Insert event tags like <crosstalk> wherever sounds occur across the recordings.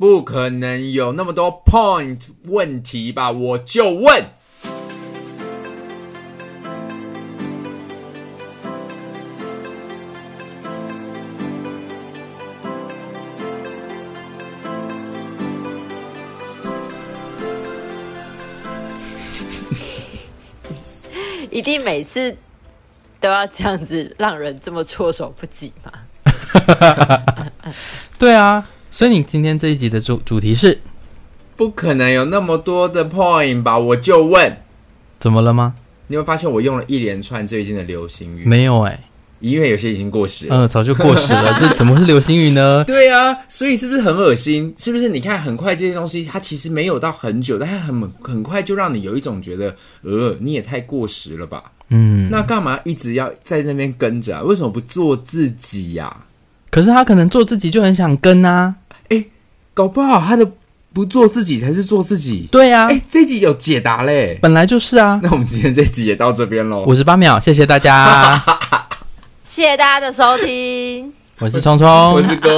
不可能有那么多 point 问题吧？我就问。<laughs> 一定每次都要这样子让人这么措手不及吗？<laughs> <laughs> 对啊，所以你今天这一集的主主题是不可能有那么多的 point 吧？我就问，怎么了吗？你会发现我用了一连串最近的流行语？没有哎、欸，因为有些已经过时了。嗯、呃，早就过时了，<laughs> 这怎么会是流行语呢？对啊，所以是不是很恶心？是不是？你看，很快这些东西它其实没有到很久，但它很很快就让你有一种觉得，呃，你也太过时了吧？嗯，那干嘛一直要在那边跟着啊？为什么不做自己呀、啊？可是他可能做自己就很想跟啊，哎，搞不好他的不做自己才是做自己。对啊，哎，这集有解答嘞，本来就是啊。<laughs> 那我们今天这集也到这边喽，五十八秒，谢谢大家，<laughs> 谢谢大家的收听。我是聪聪，<laughs> 我是公，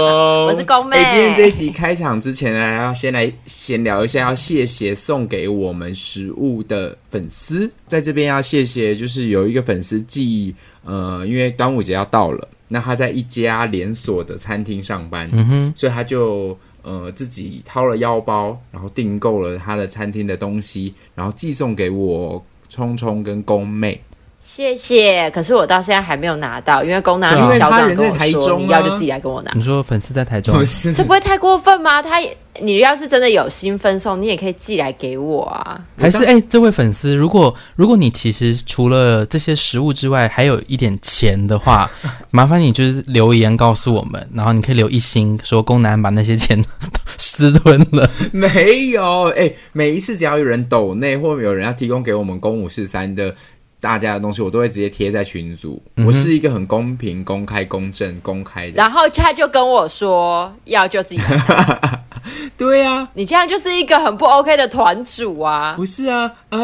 我是公妹。今天这一集开场之前呢，要先来闲聊一下，要谢谢送给我们食物的粉丝，在这边要谢谢，就是有一个粉丝寄，呃，因为端午节要到了，那他在一家连锁的餐厅上班，嗯哼，所以他就呃自己掏了腰包，然后订购了他的餐厅的东西，然后寄送给我聪聪跟工妹。谢谢，可是我到现在还没有拿到，因为公拿小长跟我说，你要就自己来跟我拿。你说粉丝在台中，这不会太过分吗？他，你要是真的有心分送，你也可以寄来给我啊。还是哎、欸，这位粉丝，如果如果你其实除了这些食物之外，还有一点钱的话，<laughs> 麻烦你就是留言告诉我们，然后你可以留一星，说公男把那些钱都 <laughs> 私吞了。没有，哎、欸，每一次只要有人抖内，或者有人要提供给我们公五四三的。大家的东西我都会直接贴在群组，嗯、我是一个很公平、公开、公正、公开的。然后他就跟我说要就自己来。<laughs> 对啊，你这样就是一个很不 OK 的团主啊！不是啊，啊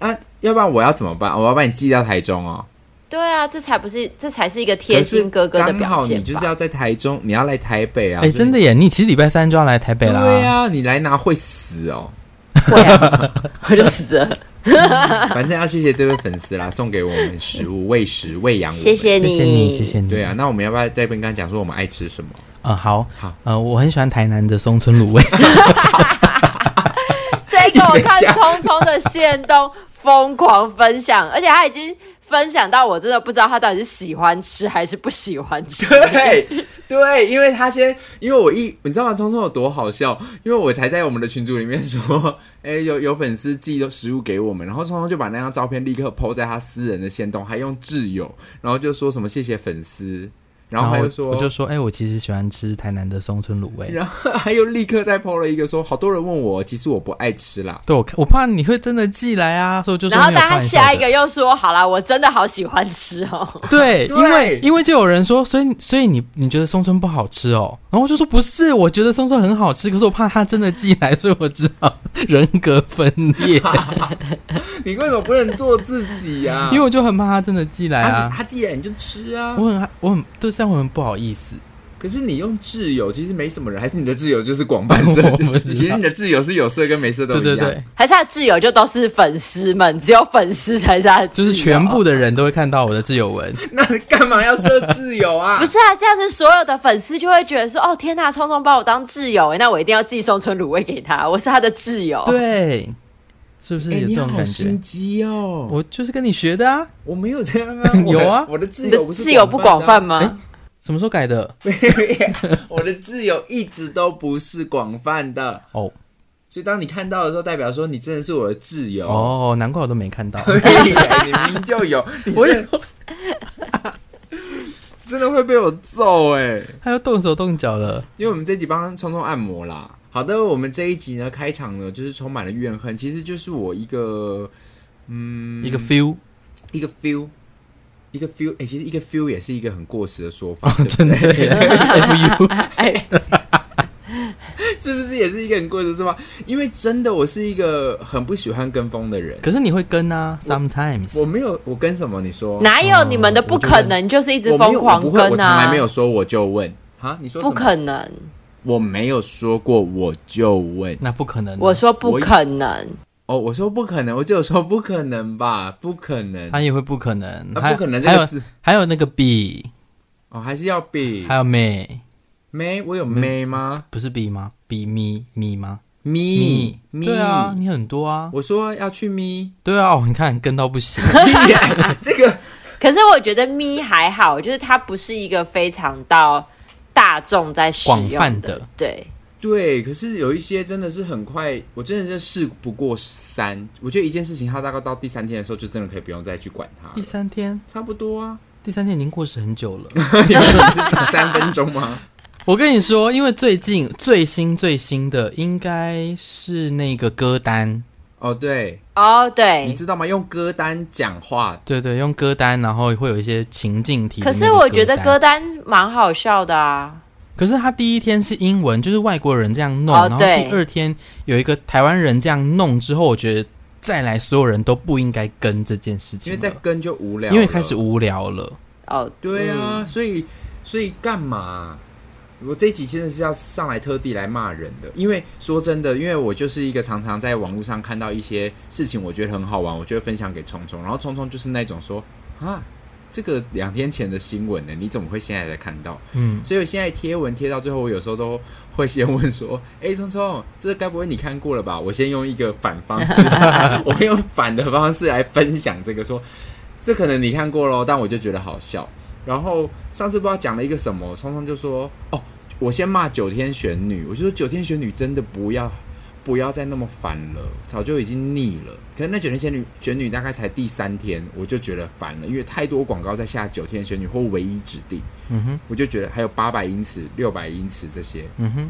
啊，要不然我要怎么办？我要把你寄到台中哦。对啊，这才不是，这才是一个贴心哥哥的表现。刚好你就是要在台中，你要来台北啊！哎，真的耶，你其实礼拜三就要来台北了。对啊，你来拿会死哦。会啊，<laughs> 我就死了。<laughs> 反正要谢谢这位粉丝啦，送给我们食物喂食喂养我们，谢谢你，谢谢你，谢谢你。对啊，那我们要不要再跟刚刚讲说我们爱吃什么？嗯、呃，好好，呃，我很喜欢台南的松村卤味。<laughs> 这个我看聪聪的线动疯狂分享，而且他已经分享到我真的不知道他到底是喜欢吃还是不喜欢吃。对对，因为他先，因为我一你知道吗？聪聪有多好笑？因为我才在我们的群组里面说。哎，有有粉丝寄食物给我们，然后聪聪就把那张照片立刻 po 在他私人的限动，还用挚友，然后就说什么谢谢粉丝。然后他就说，我就说，哎、欸，我其实喜欢吃台南的松村卤味。然后 <laughs> 还有立刻再 po 了一个说，好多人问我，其实我不爱吃啦。对，我我怕你会真的寄来啊，所以我就说。然后他下一个又说，好啦，我真的好喜欢吃哦。<laughs> <laughs> 对，因为因为就有人说，所以所以你你觉得松村不好吃哦？然后我就说不是，我觉得松村很好吃，可是我怕他真的寄来，所以我只好人格分裂。你为什么不能做自己呀、啊？因为我就很怕他真的寄来啊。啊他寄来你就吃啊。我很我很对。这样我们不好意思，可是你用挚友，其实没什么人，还是你的挚友就是广泛色？<laughs> 其实你的挚友是有色跟没色都一样，对对对，还是他的挚友就都是粉丝们，只有粉丝才是他的友，就是全部的人都会看到我的挚友文。<laughs> 那你干嘛要设挚友啊？<laughs> 不是啊，这样子所有的粉丝就会觉得说，哦天呐，聪聪把我当挚友，那我一定要寄送春卤味给他，我是他的挚友。对，是不是有这种感觉？你好心机哦，我就是跟你学的啊，我没有这样啊，有啊，我的挚友挚友不广泛吗？什么时候改的？<laughs> 我的挚友一直都不是广泛的哦，所以当你看到的时候，代表说你真的是我的挚友哦。难怪我都没看到，<laughs> 你明明就有，我真的，<laughs> 真的会被我揍哎！他要动手动脚了，因为我们这集帮聪聪按摩啦。好的，我们这一集呢，开场呢就是充满了怨恨，其实就是我一个嗯，一个 feel，一个 feel。一个 feel，哎、欸，其实一个 feel 也是一个很过时的说法，哦、真的。<laughs> <laughs> 是不是也是一个很过时的说法？因为真的，我是一个很不喜欢跟风的人。可是你会跟啊？Sometimes 我，我没有，我跟什么？你说哪有你们的不可能？就是一直疯狂跟啊！我从来没有说，我就问啊！你说不可能？我没有说过，我就问。那不可能。我说不可能。哦，我说不可能，我就说不可能吧，不可能。他也会不可能，啊、不可能这个字。还有那个 B，哦，还是要 B，还有 May。May，我有 May 吗？不是 B 吗？B me me 吗？Me me，对啊，你很多啊。我说要去 Me，对啊，哦，你看跟到不行。<laughs> 这个，可是我觉得 Me 还好，就是它不是一个非常到大众在使用的，广泛的，对。对，可是有一些真的是很快，我真的是事不过三。我觉得一件事情，它大概到第三天的时候，就真的可以不用再去管它。第三天差不多啊，第三天已经过时很久了，<laughs> 有是三分钟吗？<laughs> 我跟你说，因为最近最新最新的应该是那个歌单哦，对哦，对，你知道吗？用歌单讲话，对对，用歌单，然后会有一些情境题。可是我觉得歌单蛮好笑的啊。可是他第一天是英文，就是外国人这样弄，哦、然后第二天有一个台湾人这样弄之后，我觉得再来所有人都不应该跟这件事情，因为再跟就无聊，因为开始无聊了。哦，对啊，嗯、所以所以干嘛？我这一集真的是要上来特地来骂人的，因为说真的，因为我就是一个常常在网络上看到一些事情，我觉得很好玩，我就会分享给聪聪，然后聪聪就是那种说啊。这个两天前的新闻呢？你怎么会现在才看到？嗯，所以我现在贴文贴到最后，我有时候都会先问说：“哎，聪聪，这该不会你看过了吧？”我先用一个反方式，<laughs> <laughs> 我会用反的方式来分享这个，说这可能你看过咯，但我就觉得好笑。然后上次不知道讲了一个什么，聪聪就说：“哦，我先骂九天玄女，我就说九天玄女真的不要。”不要再那么烦了，早就已经腻了。可是那九天仙女玄女大概才第三天，我就觉得烦了，因为太多广告在下九天玄女或唯一指定。嗯哼，我就觉得还有八百英尺、六百英尺这些。嗯哼，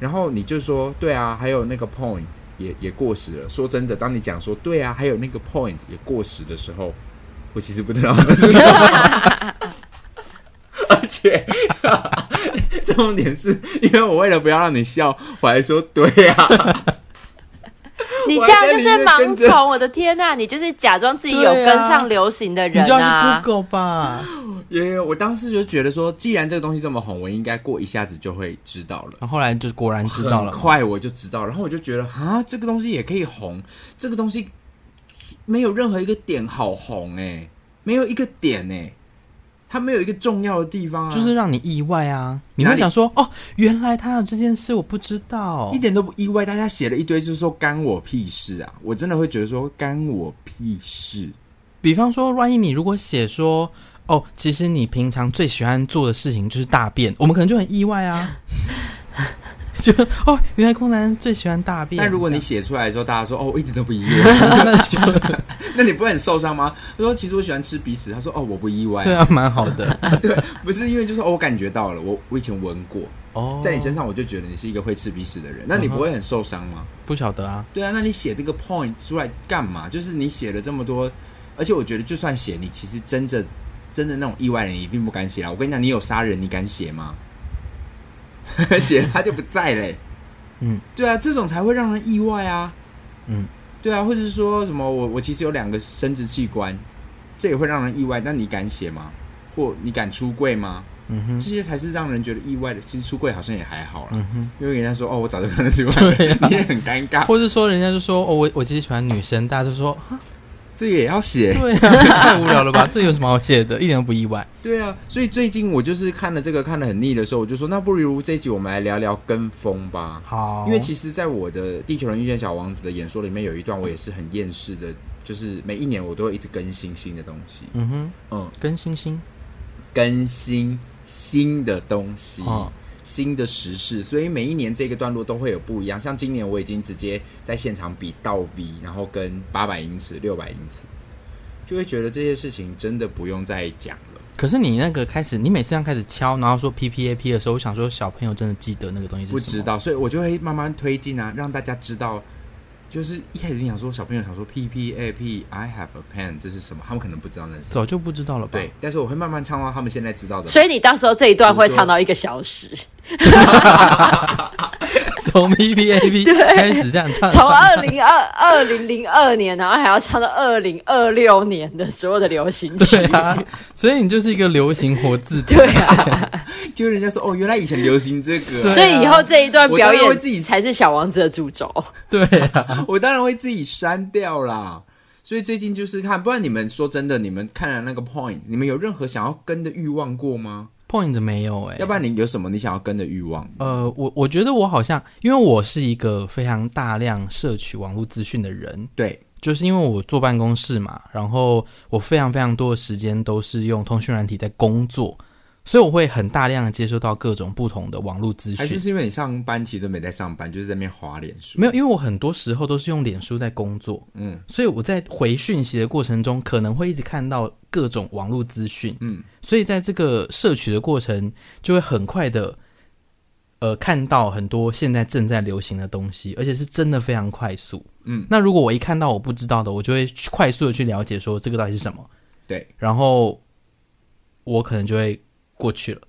然后你就说对啊，还有那个 point 也也过时了。说真的，当你讲说对啊，还有那个 point 也过时的时候，我其实不知道那是什么。<laughs> 而且 <laughs> 重点是因为我为了不要让你笑，我还说对啊。你这样就是盲从，我的天呐！你就是假装自己有跟上流行的人啊！你就要去 Google 吧。耶！我当时就觉得说，既然这个东西这么红，我应该过一下子就会知道了。然后后来就果然知道了，很快我就知道。然后我就觉得啊，这个东西也可以红，这个东西没有任何一个点好红哎，没有一个点哎。他没有一个重要的地方啊，就是让你意外啊！你会想说哦，原来他有这件事，我不知道，一点都不意外。大家写了一堆，就是说干我屁事啊！我真的会觉得说干我屁事。比方说，万一你如果写说哦，其实你平常最喜欢做的事情就是大便，我们可能就很意外啊。<laughs> <laughs> 就哦，原来空男最喜欢大便。但如果你写出来的时候，大家说哦，我一点都不意外，<laughs> 那就 <laughs> 那你不会很受伤吗？他说其实我喜欢吃鼻屎，他说哦，我不意外，对啊，蛮好的。对，不是因为就是哦，我感觉到了，我我以前闻过哦，在你身上我就觉得你是一个会吃鼻屎的人，那你不会很受伤吗？不晓得啊。对啊，那你写这个 point 出来干嘛？就是你写了这么多，而且我觉得就算写，你其实真正真的那种意外的，你一定不敢写啦。我跟你讲，你有杀人，你敢写吗？写他就不在嘞，嗯，对啊，这种才会让人意外啊，嗯，对啊，或者是说什么我我其实有两个生殖器官，这也会让人意外。但你敢写吗？或你敢出柜吗？嗯哼，这些才是让人觉得意外的。其实出柜好像也还好啦，嗯哼，因为人家说哦，我早就看得出 <laughs> 来，对啊，你也很尴尬。或者说人家就说哦，我我其实喜欢女生，大家就说这个也要写？对啊，<laughs> 太无聊了吧？这有什么好写的？一点都不意外。对啊，所以最近我就是看了这个看得很腻的时候，我就说，那不如这一集我们来聊聊跟风吧。好，因为其实，在我的《地球人遇见小王子》的演说里面，有一段我也是很厌世的，就是每一年我都会一直更新新的东西。嗯哼，嗯，更新新，更新新的东西。哦新的时事，所以每一年这个段落都会有不一样。像今年我已经直接在现场比倒 V，然后跟八百英尺、六百英尺，就会觉得这些事情真的不用再讲了。可是你那个开始，你每次这样开始敲，然后说 PPAP 的时候，我想说小朋友真的记得那个东西是什么？不知道，所以我就会慢慢推进啊，让大家知道。就是一开始你想说小朋友想说 P P A P，I have a pen，这是什么？他们可能不知道那是。早就不知道了吧？对，但是我会慢慢唱到他们现在知道的。所以你到时候这一段会唱到一个小时。<laughs> 从 P P A P 开始这样唱，从二零二二零零二年，然后还要唱到二零二六年的所有的流行曲。对啊，所以你就是一个流行活字典。对啊，<laughs> 就人家说哦，原来以前流行这个，所以以后这一段表演会自己才是小王子的主轴。对啊，<laughs> 我当然会自己删掉啦。所以最近就是看，不然你们说真的，你们看了那个 point，你们有任何想要跟的欲望过吗？point 没有哎、欸，要不然你有什么你想要跟的欲望？呃，我我觉得我好像，因为我是一个非常大量摄取网络资讯的人，对，就是因为我坐办公室嘛，然后我非常非常多的时间都是用通讯软体在工作。所以我会很大量的接收到各种不同的网络资讯，还是是因为你上班其实都没在上班，就是在那边滑脸书？没有，因为我很多时候都是用脸书在工作，嗯，所以我在回讯息的过程中，可能会一直看到各种网络资讯，嗯，所以在这个摄取的过程，就会很快的，呃，看到很多现在正在流行的东西，而且是真的非常快速，嗯。那如果我一看到我不知道的，我就会快速的去了解说这个到底是什么，对，然后我可能就会。过去了，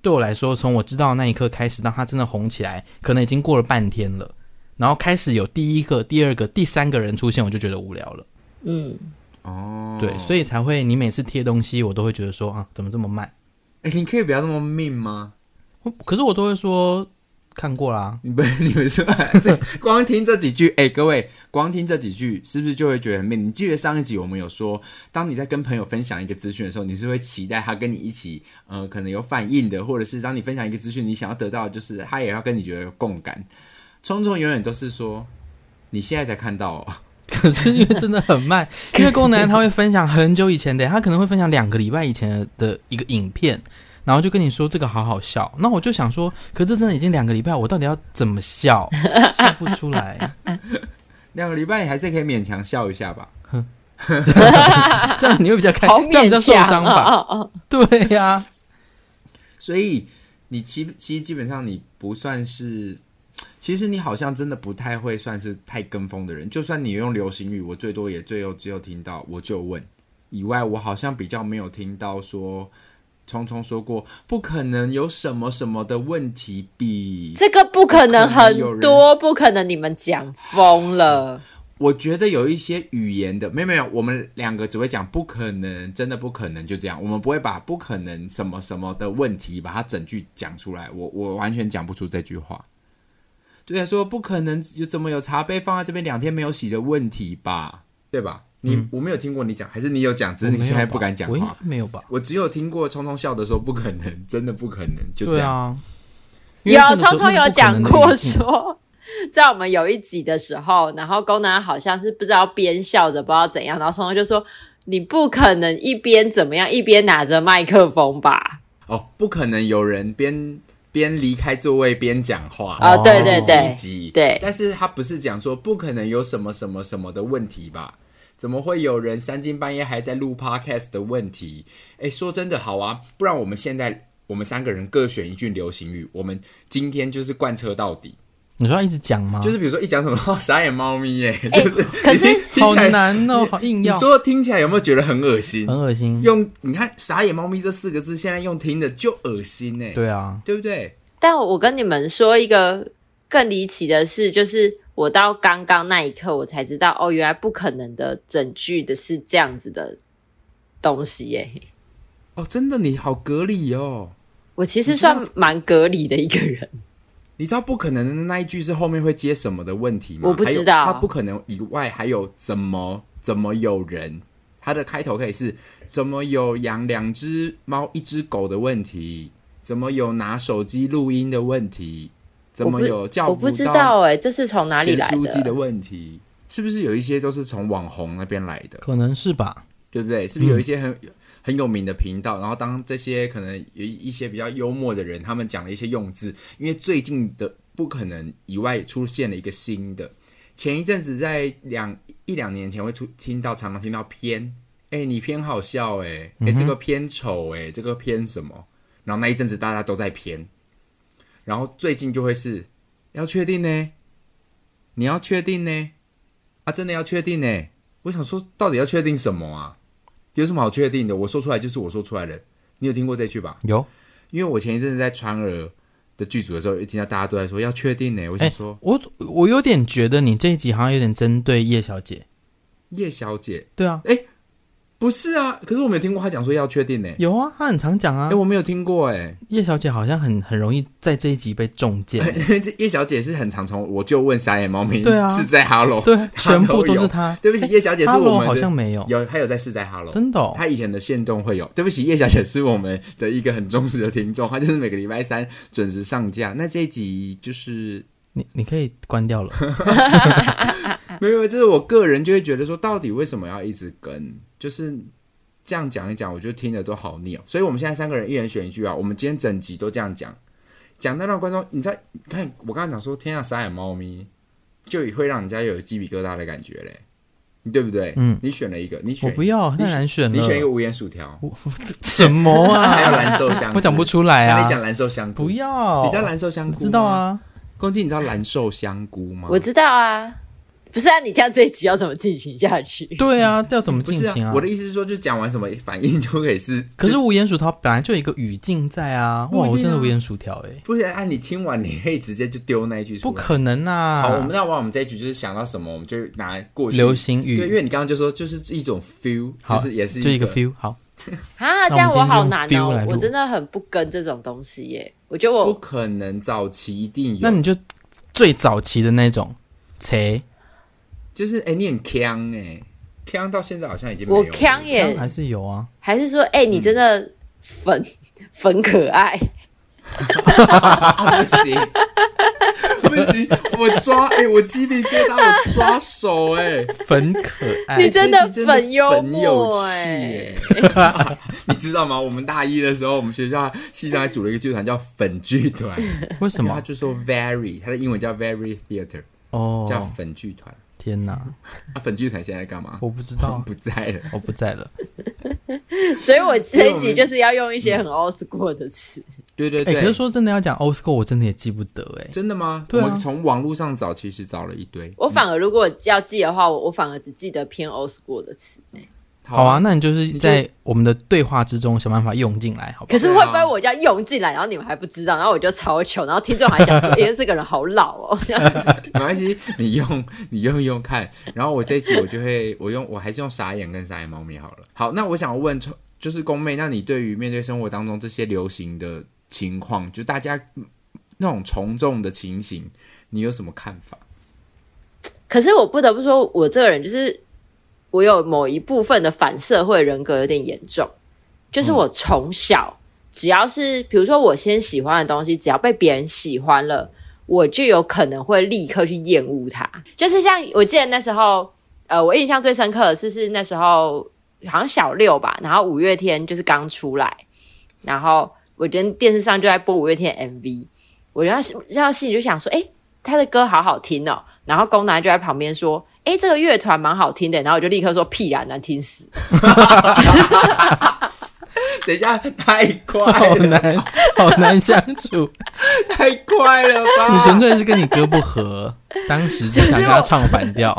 对我来说，从我知道的那一刻开始，当他真的红起来，可能已经过了半天了。然后开始有第一个、第二个、第三个人出现，我就觉得无聊了。嗯，哦，对，所以才会你每次贴东西，我都会觉得说啊，怎么这么慢？哎，你可以不要这么命吗？可是我都会说。看过啦，你不你们说，这光听这几句，<laughs> 哎、欸，各位，光听这几句，是不是就会觉得很美？你记得上一集我们有说，当你在跟朋友分享一个资讯的时候，你是会期待他跟你一起，呃，可能有反应的，或者是当你分享一个资讯，你想要得到就是他也要跟你觉得有共感。聪聪永远都是说，你现在才看到，哦，可是因为真的很慢，<laughs> 因为功能他会分享很久以前的，他可能会分享两个礼拜以前的一个影片。然后就跟你说这个好好笑，那我就想说，可是真的已经两个礼拜，我到底要怎么笑？<laughs> 笑不出来。两个礼拜你还是可以勉强笑一下吧。<laughs> 这样你会比较开心，这样比较受伤吧？对呀、啊。所以你其其实基本上你不算是，其实你好像真的不太会算是太跟风的人。就算你用流行语，我最多也最后只有听到我就问以外，我好像比较没有听到说。聪聪说过，不可能有什么什么的问题比这个不可能很多，不可能你们讲疯了。我觉得有一些语言的，没有没有，我们两个只会讲不可能，真的不可能，就这样，我们不会把不可能什么什么的问题把它整句讲出来。我我完全讲不出这句话。对啊，说不可能，就怎么有茶杯放在这边两天没有洗的问题吧？对吧？你、嗯、我没有听过你讲，还是你有讲？只是你现在不敢讲话。没有吧？我只有听过聪聪笑的时候，不可能，真的不可能，就这样。啊、有聪聪有讲过说，在我们有一集的时候，然后功能好像是不知道边笑着不知道怎样，然后聪聪就说：“你不可能一边怎么样一边拿着麦克风吧？”哦，不可能有人边边离开座位边讲话啊、哦！对对对，对。但是他不是讲说不可能有什么什么什么的问题吧？怎么会有人三更半夜还在录 podcast 的问题？哎，说真的，好啊，不然我们现在我们三个人各选一句流行语，我们今天就是贯彻到底。你说要一直讲吗？就是比如说一讲什么 <laughs> 傻眼猫咪耶，<laughs> 就是可是好难哦，好硬要。你说听起来有没有觉得很恶心？很恶心。用你看“傻眼猫咪”这四个字，现在用听的就恶心哎。对啊，对不对？但我跟你们说一个更离奇的事，就是。我到刚刚那一刻，我才知道哦，原来不可能的整句的是这样子的东西耶！哦，真的，你好隔离哦。我其实算蛮隔离的一个人。<laughs> 你知道不可能的那一句是后面会接什么的问题吗？我不知道。它不可能以外还有怎么怎么有人？它的开头可以是怎么有养两只猫一只狗的问题？怎么有拿手机录音的问题？怎么有叫不？我不知道哎，这是从哪里来的？书记的问题是不是有一些都是从网红那边来的？可能是吧，对不对？是不是有一些很、嗯、很有名的频道？然后当这些可能有一些比较幽默的人，他们讲了一些用字，因为最近的不可能以外出现了一个新的。前一阵子在两一两年前会出听到常常听到偏，哎，你偏好笑哎，哎，这个偏丑哎，这个偏什么？然后那一阵子大家都在偏。然后最近就会是要确定呢，你要确定呢，啊，真的要确定呢。我想说，到底要确定什么啊？有什么好确定的？我说出来就是我说出来的。你有听过这句吧？有，因为我前一阵子在川儿的剧组的时候，一听到大家都在说要确定呢。我想说，我我有点觉得你这一集好像有点针对叶小姐。叶小姐，对啊，哎，不是啊，可是我没有听过他讲说要确定呢。有啊，他很常讲啊。哎，我没有听过哎。叶小姐好像很很容易在这一集被中箭。这 <laughs> 叶小姐是很常从我就问傻眼猫咪，<laughs> 对啊，是在 Hello，对，全部都是她。对不起，叶小姐是我们好像没有，有，还有在是在 Hello，真的。她以前的线动会有。对不起，叶小姐是我们的一个很忠实的听众，她就是每个礼拜三准时上架。那这一集就是你你可以关掉了。<laughs> 没有，就是我个人就会觉得说，到底为什么要一直跟？就是。这样讲一讲，我觉得听的都好腻哦。所以，我们现在三个人一人选一句啊。我们今天整集都这样讲，讲到让观众，你在看我刚刚讲说，天下，傻眼猫咪，就会让人家有鸡皮疙瘩的感觉嘞，你对不对？嗯，你选了一个，你选，我不要，太难选了。你选一个无盐薯条，什么啊？还有蓝瘦香菇，我讲不出来啊。你讲蓝瘦香菇，不要。你知道蓝瘦香菇？知道啊。公鸡，你知道蓝瘦香菇吗？我知道啊。不是啊，你这样这一集要怎么进行下去？对啊，要怎么进行啊，啊？我的意思是说，就讲完什么反应就可以是。可是无盐薯条本来就有一个语境在啊！哇，我真的无盐薯条哎、欸！不是啊，你听完你可以直接就丢那一句出来。不可能啊！好，我们要玩我们这一局，就是想到什么我们就拿过去。流行语，因为你刚刚就说就是一种 feel，就是也是一就一个 feel。好 <laughs> 啊，这样我好难哦！我真的很不跟这种东西耶。我觉得我不可能早期一定有，那你就最早期的那种，切。就是哎、欸，你很锵哎，锵到现在好像已经没有。我锵也还是有啊，还是说哎、欸，你真的粉、嗯、<laughs> 粉可爱？<laughs> 不行不行，我抓 <laughs> 哎、欸，我鸡皮疙瘩，我抓手哎、欸，粉可爱，你真的粉幽默哎，<laughs> 你知道吗？我们大一的时候，我们学校系上还组了一个剧团叫粉剧团，为什么？他就说 very，他的英文叫 very theater，哦，叫粉剧团。天哪！啊，粉剧团现在干嘛？我不知道，<laughs> 不在了，我不在了。<laughs> 所以我这一集就是要用一些很 old school 的词。对对对。可是说真的，要讲 old school，我真的也记不得哎。真的吗？对啊。我从网络上找，其实找了一堆。我反而如果要记的话，我我反而只记得偏 old school 的词。好啊，那你就是在我们的对话之中想办法用进来，好不好？可是会不会我这样用进来，然后你们还不知道，然后我就超糗，然后听众还讲说：“ <laughs> 哎，这个人好老哦。<laughs> ”没关系，你用你用一用看，然后我这一集我就会我用我还是用傻眼跟傻眼猫咪好了。好，那我想问，就是宫妹，那你对于面对生活当中这些流行的情况，就大家那种从众的情形，你有什么看法？可是我不得不说，我这个人就是。我有某一部分的反社会人格有点严重，就是我从小只要是比如说我先喜欢的东西，只要被别人喜欢了，我就有可能会立刻去厌恶它。就是像我记得那时候，呃，我印象最深刻的是是那时候好像小六吧，然后五月天就是刚出来，然后我觉得电视上就在播五月天 MV，我然后然后心里就想说，诶，他的歌好好听哦，然后宫男就在旁边说。哎，这个乐团蛮好听的，然后我就立刻说屁啊，难听死！<laughs> 等一下，太快了，好难，好难相处，太快了吧？你纯粹是跟你哥不合，<laughs> 当时就想跟他唱反调。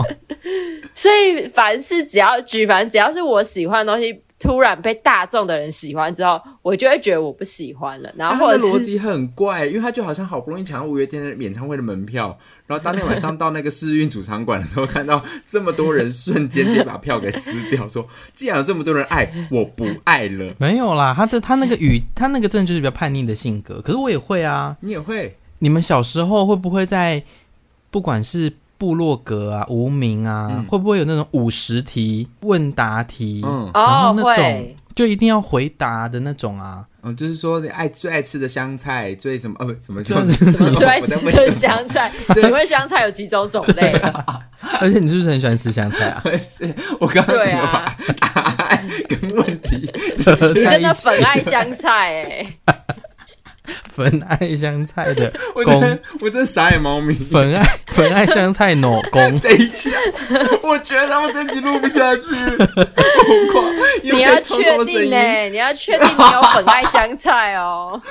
<laughs> 所以，凡是只要举凡只要是我喜欢的东西，突然被大众的人喜欢之后，我就会觉得我不喜欢了。然后，或者是逻辑很怪，因为他就好像好不容易抢到五月天的演唱会的门票。然后当天晚上到那个试运主场馆的时候，看到这么多人瞬间直接把票给撕掉，说：“既然有这么多人爱，我不爱了。”没有啦，他的他那个语，他那个真的就是比较叛逆的性格。可是我也会啊，你也会。你们小时候会不会在不管是部落格啊、无名啊，嗯、会不会有那种五十题问答题？嗯，然后那种、哦、就一定要回答的那种啊。嗯，就是说你爱最爱吃的香菜，最什么呃，什么什么什么最爱吃的香菜？<laughs> 请问香菜有几种种类？<laughs> 而且你是不是很喜欢吃香菜啊？<laughs> 是我刚刚怎么把答案跟问题？你真的粉爱香菜哎！粉爱香菜的 <laughs> 公，我真傻眼猫咪。粉爱粉爱香菜老公，<laughs> 等一下，我觉得他们这集录不下去。你要确定呢？你要确定你有粉爱香菜哦。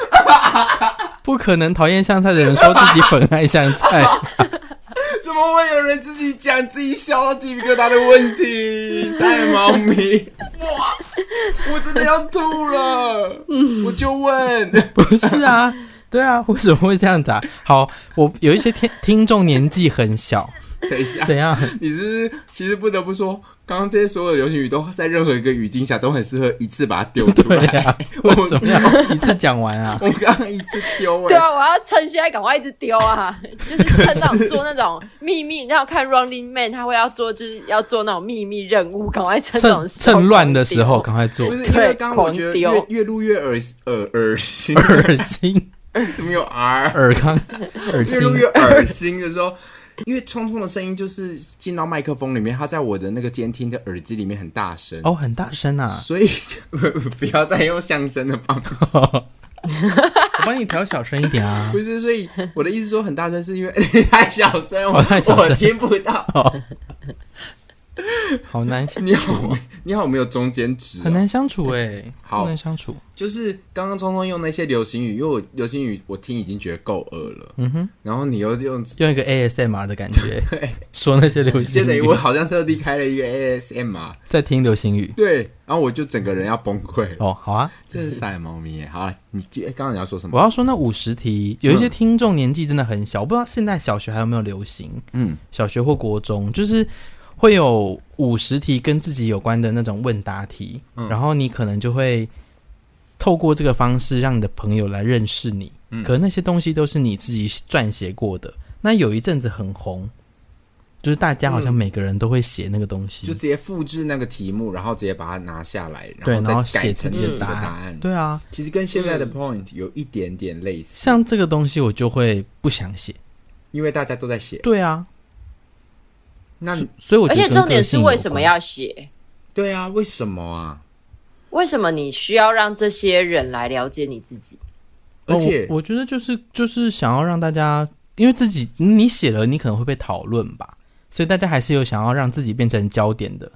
<laughs> 不可能讨厌香菜的人说自己粉爱香菜。怎么会有人自己讲自己笑到鸡皮疙瘩的问题？<laughs> 三眼猫咪，哇！<laughs> 我真的要吐了。嗯，我就问，<laughs> 不是啊？对啊，为什么会这样子啊？好，我有一些听听众年纪很小，等一下，怎样？你是不是其实不得不说，刚刚这些所有的流行语都在任何一个语境下都很适合一次把它丢出来。<laughs> 为什么要一次讲完啊？<laughs> 我刚刚一次丢，对啊，我要趁现在赶快一直丢啊！就是趁那种做那种秘密，然后看 Running Man，他会要做，就是要做那种秘密任务，赶快趁这种趁乱的时候赶快做。不是因为刚刚我觉得越越录越恶恶恶心，恶心。<laughs> 怎么有 R？耳康，越录越恶心的时候，因为聪聪的声音就是进到麦克风里面，他在我的那个监听的耳机里面很大声哦，很大声啊！所以不要再用相声的方式，<laughs> 我帮你调小声一点啊！<laughs> 不是，所以我的意思说很大声，是因为你 <laughs> 太小声，我太小声，我听不到。哦 <laughs> 好难相处，你好，你好，没有中间值，很难相处哎，<laughs> 好难相处。就是刚刚聪聪用那些流行语，因为我流行语我听已经觉得够恶了，嗯哼。然后你又用用一个 ASMR 的感觉，<laughs> 对，说那些流行语，就等于我好像特地开了一个 ASMR 在听流行语，对。然后我就整个人要崩溃了。哦，好啊，这是傻猫咪耶。好，你刚刚你要说什么？我要说那五十题，有一些听众年纪真的很小，我不知道现在小学还有没有流行，嗯，小学或国中就是。会有五十题跟自己有关的那种问答题，嗯、然后你可能就会透过这个方式让你的朋友来认识你。嗯、可是那些东西都是你自己撰写过的。那有一阵子很红，就是大家好像每个人都会写那个东西，嗯、就直接复制那个题目，然后直接把它拿下来，对，然后写自己的答案。对啊，其实跟现在的 point 有一点点类似。像这个东西，我就会不想写，因为大家都在写。对啊。那所以我觉得，而且重点是为什么要写？对啊，为什么啊？为什么你需要让这些人来了解你自己？而且我，我觉得就是就是想要让大家，因为自己你写了，你可能会被讨论吧，所以大家还是有想要让自己变成焦点的。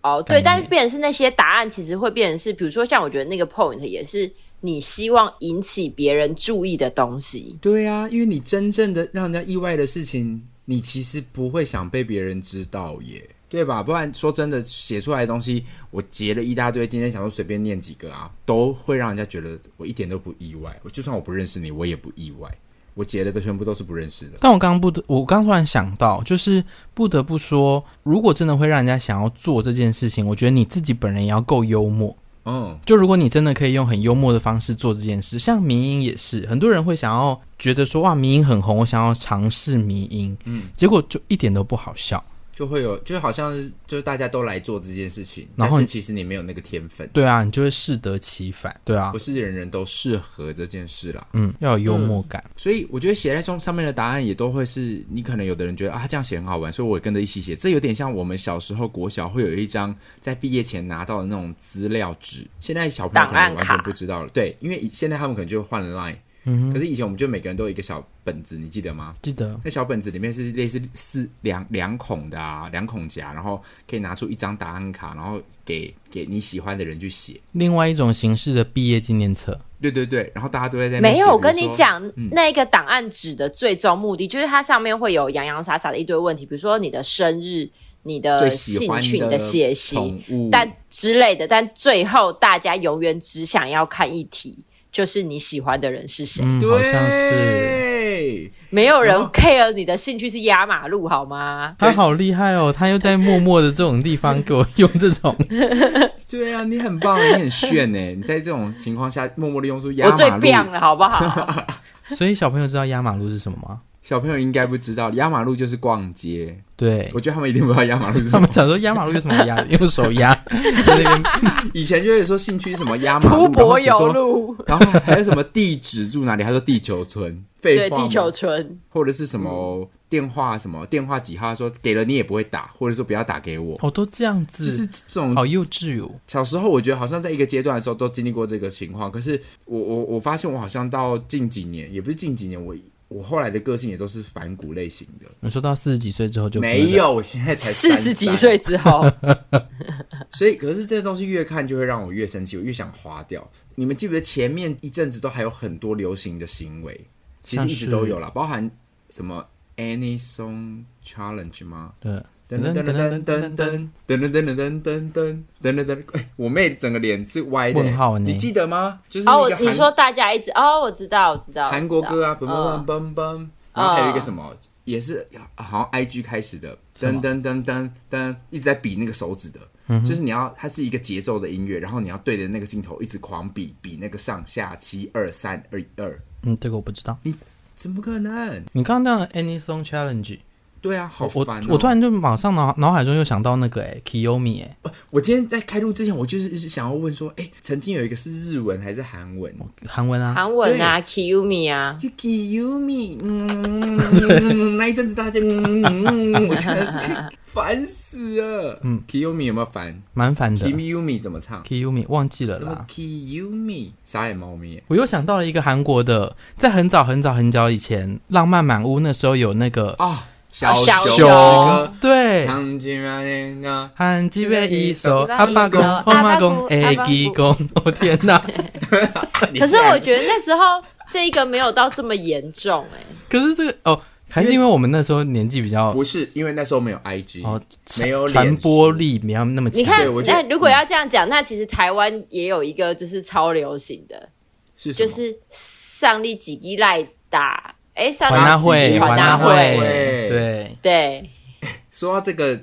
哦，对，但是变成是那些答案，其实会变成是，比如说像我觉得那个 point 也是你希望引起别人注意的东西。对啊，因为你真正的让人家意外的事情。你其实不会想被别人知道耶，对吧？不然说真的，写出来的东西我截了一大堆，今天想说随便念几个啊，都会让人家觉得我一点都不意外。我就算我不认识你，我也不意外。我截的都全部都是不认识的。但我刚刚不得，我刚突然想到，就是不得不说，如果真的会让人家想要做这件事情，我觉得你自己本人也要够幽默。嗯，就如果你真的可以用很幽默的方式做这件事，像迷音也是，很多人会想要觉得说哇，迷音很红，我想要尝试迷音，嗯，结果就一点都不好笑。就会有，就好像是，就是大家都来做这件事情，然后其实你没有那个天分，对啊，你就会适得其反，对啊，不是人人都适合这件事啦，嗯，要有幽默感，嗯、所以我觉得写在上上面的答案也都会是你可能有的人觉得啊，这样写很好玩，所以我也跟着一起写，这有点像我们小时候国小会有一张在毕业前拿到的那种资料纸，现在小朋友可能完全不知道了，对，因为现在他们可能就换了 line。嗯，可是以前我们就每个人都有一个小本子，你记得吗？记得。那小本子里面是类似四两两孔的啊，两孔夹，然后可以拿出一张答案卡，然后给给你喜欢的人去写。另外一种形式的毕业纪念册。对对对，然后大家都会在那没有。我跟你讲，嗯、那个档案纸的最终目的就是它上面会有洋洋洒洒的一堆问题，比如说你的生日、你的兴趣、你的血型，但之类的，但最后大家永远只想要看一题。就是你喜欢的人是谁？嗯，好像是。没有人 care 你的兴趣是压马路好吗？他好厉害哦，他又在默默的这种地方给我用这种。<laughs> 对啊，你很棒，你很炫呢。你在这种情况下默默的用出压马路，我最棒了，好不好？<laughs> 所以小朋友知道压马路是什么吗？小朋友应该不知道，压马路就是逛街。对，我觉得他们一定不知道压马路是什么。他们想说压马路有什么压？用手压。<laughs> 以前就会说兴趣是什么压马路，<laughs> 铺柏油路，然后还有什么地址住哪里？他说地球村，废话。对，地球村，或者是什么电话什么电话几号？他说给了你也不会打，或者说不要打给我。哦，都这样子，就是这种好幼稚哦。小时候我觉得好像在一个阶段的时候都经历过这个情况，可是我我我发现我好像到近几年，也不是近几年我。我后来的个性也都是反骨类型的。你说到四十几岁之后就没有，我现在才四十几岁之后，<laughs> 所以可是这些东西越看就会让我越生气，我越想划掉。你们记不记得前面一阵子都还有很多流行的行为，其实一直都有啦，包含什么 Any Song Challenge 吗？对。噔噔噔噔噔噔噔噔噔噔噔噔噔噔！哎，我妹整个脸是歪的，问号，你记得吗？就是哦，你说大家一直哦，我知道，我知道，韩国歌啊，嘣嘣嘣嘣嘣，然后还有一个什么也是好像 I G 开始的，噔噔噔噔噔，一直在比那个手指的，就是你要它是一个节奏的音乐，然后你要对着那个镜头一直狂比比那个上下七二三二二。嗯，这个我不知道。你怎么可能？你刚刚那样 Any Song Challenge？对啊，好烦、哦！我我突然就马上脑脑海中又想到那个哎，Kiyomi 哎，我今天在开录之前，我就是想要问说，哎，曾经有一个是日文还是韩文？韩文啊，韩文啊，Kiyomi 啊，就 Kiyomi，嗯，那一阵子大家就，嗯，我真的是烦死了。嗯，Kiyomi 有没有烦？蛮烦的。Kiyomi 怎么唱？Kiyomi 忘记了啦。Kiyomi 傻眼猫咪。我又想到了一个韩国的，在很早很早很早以前，浪漫满屋那时候有那个啊。小熊对，喊几遍，喊几遍一首阿爸公阿妈公哎吉公，我 <laughs> 天哪！可是我觉得那时候这一个没有到这么严重哎。可是这个哦，还是因为我们那时候年纪比较不是，因为那时候没有 IG 哦，没有传播力没有那么强。你看，那如果要这样讲，那其实台湾也有一个就是超流行的，是就是上力几滴赖打。哎，环大会，环大会，对对对。<laughs> 说到这个。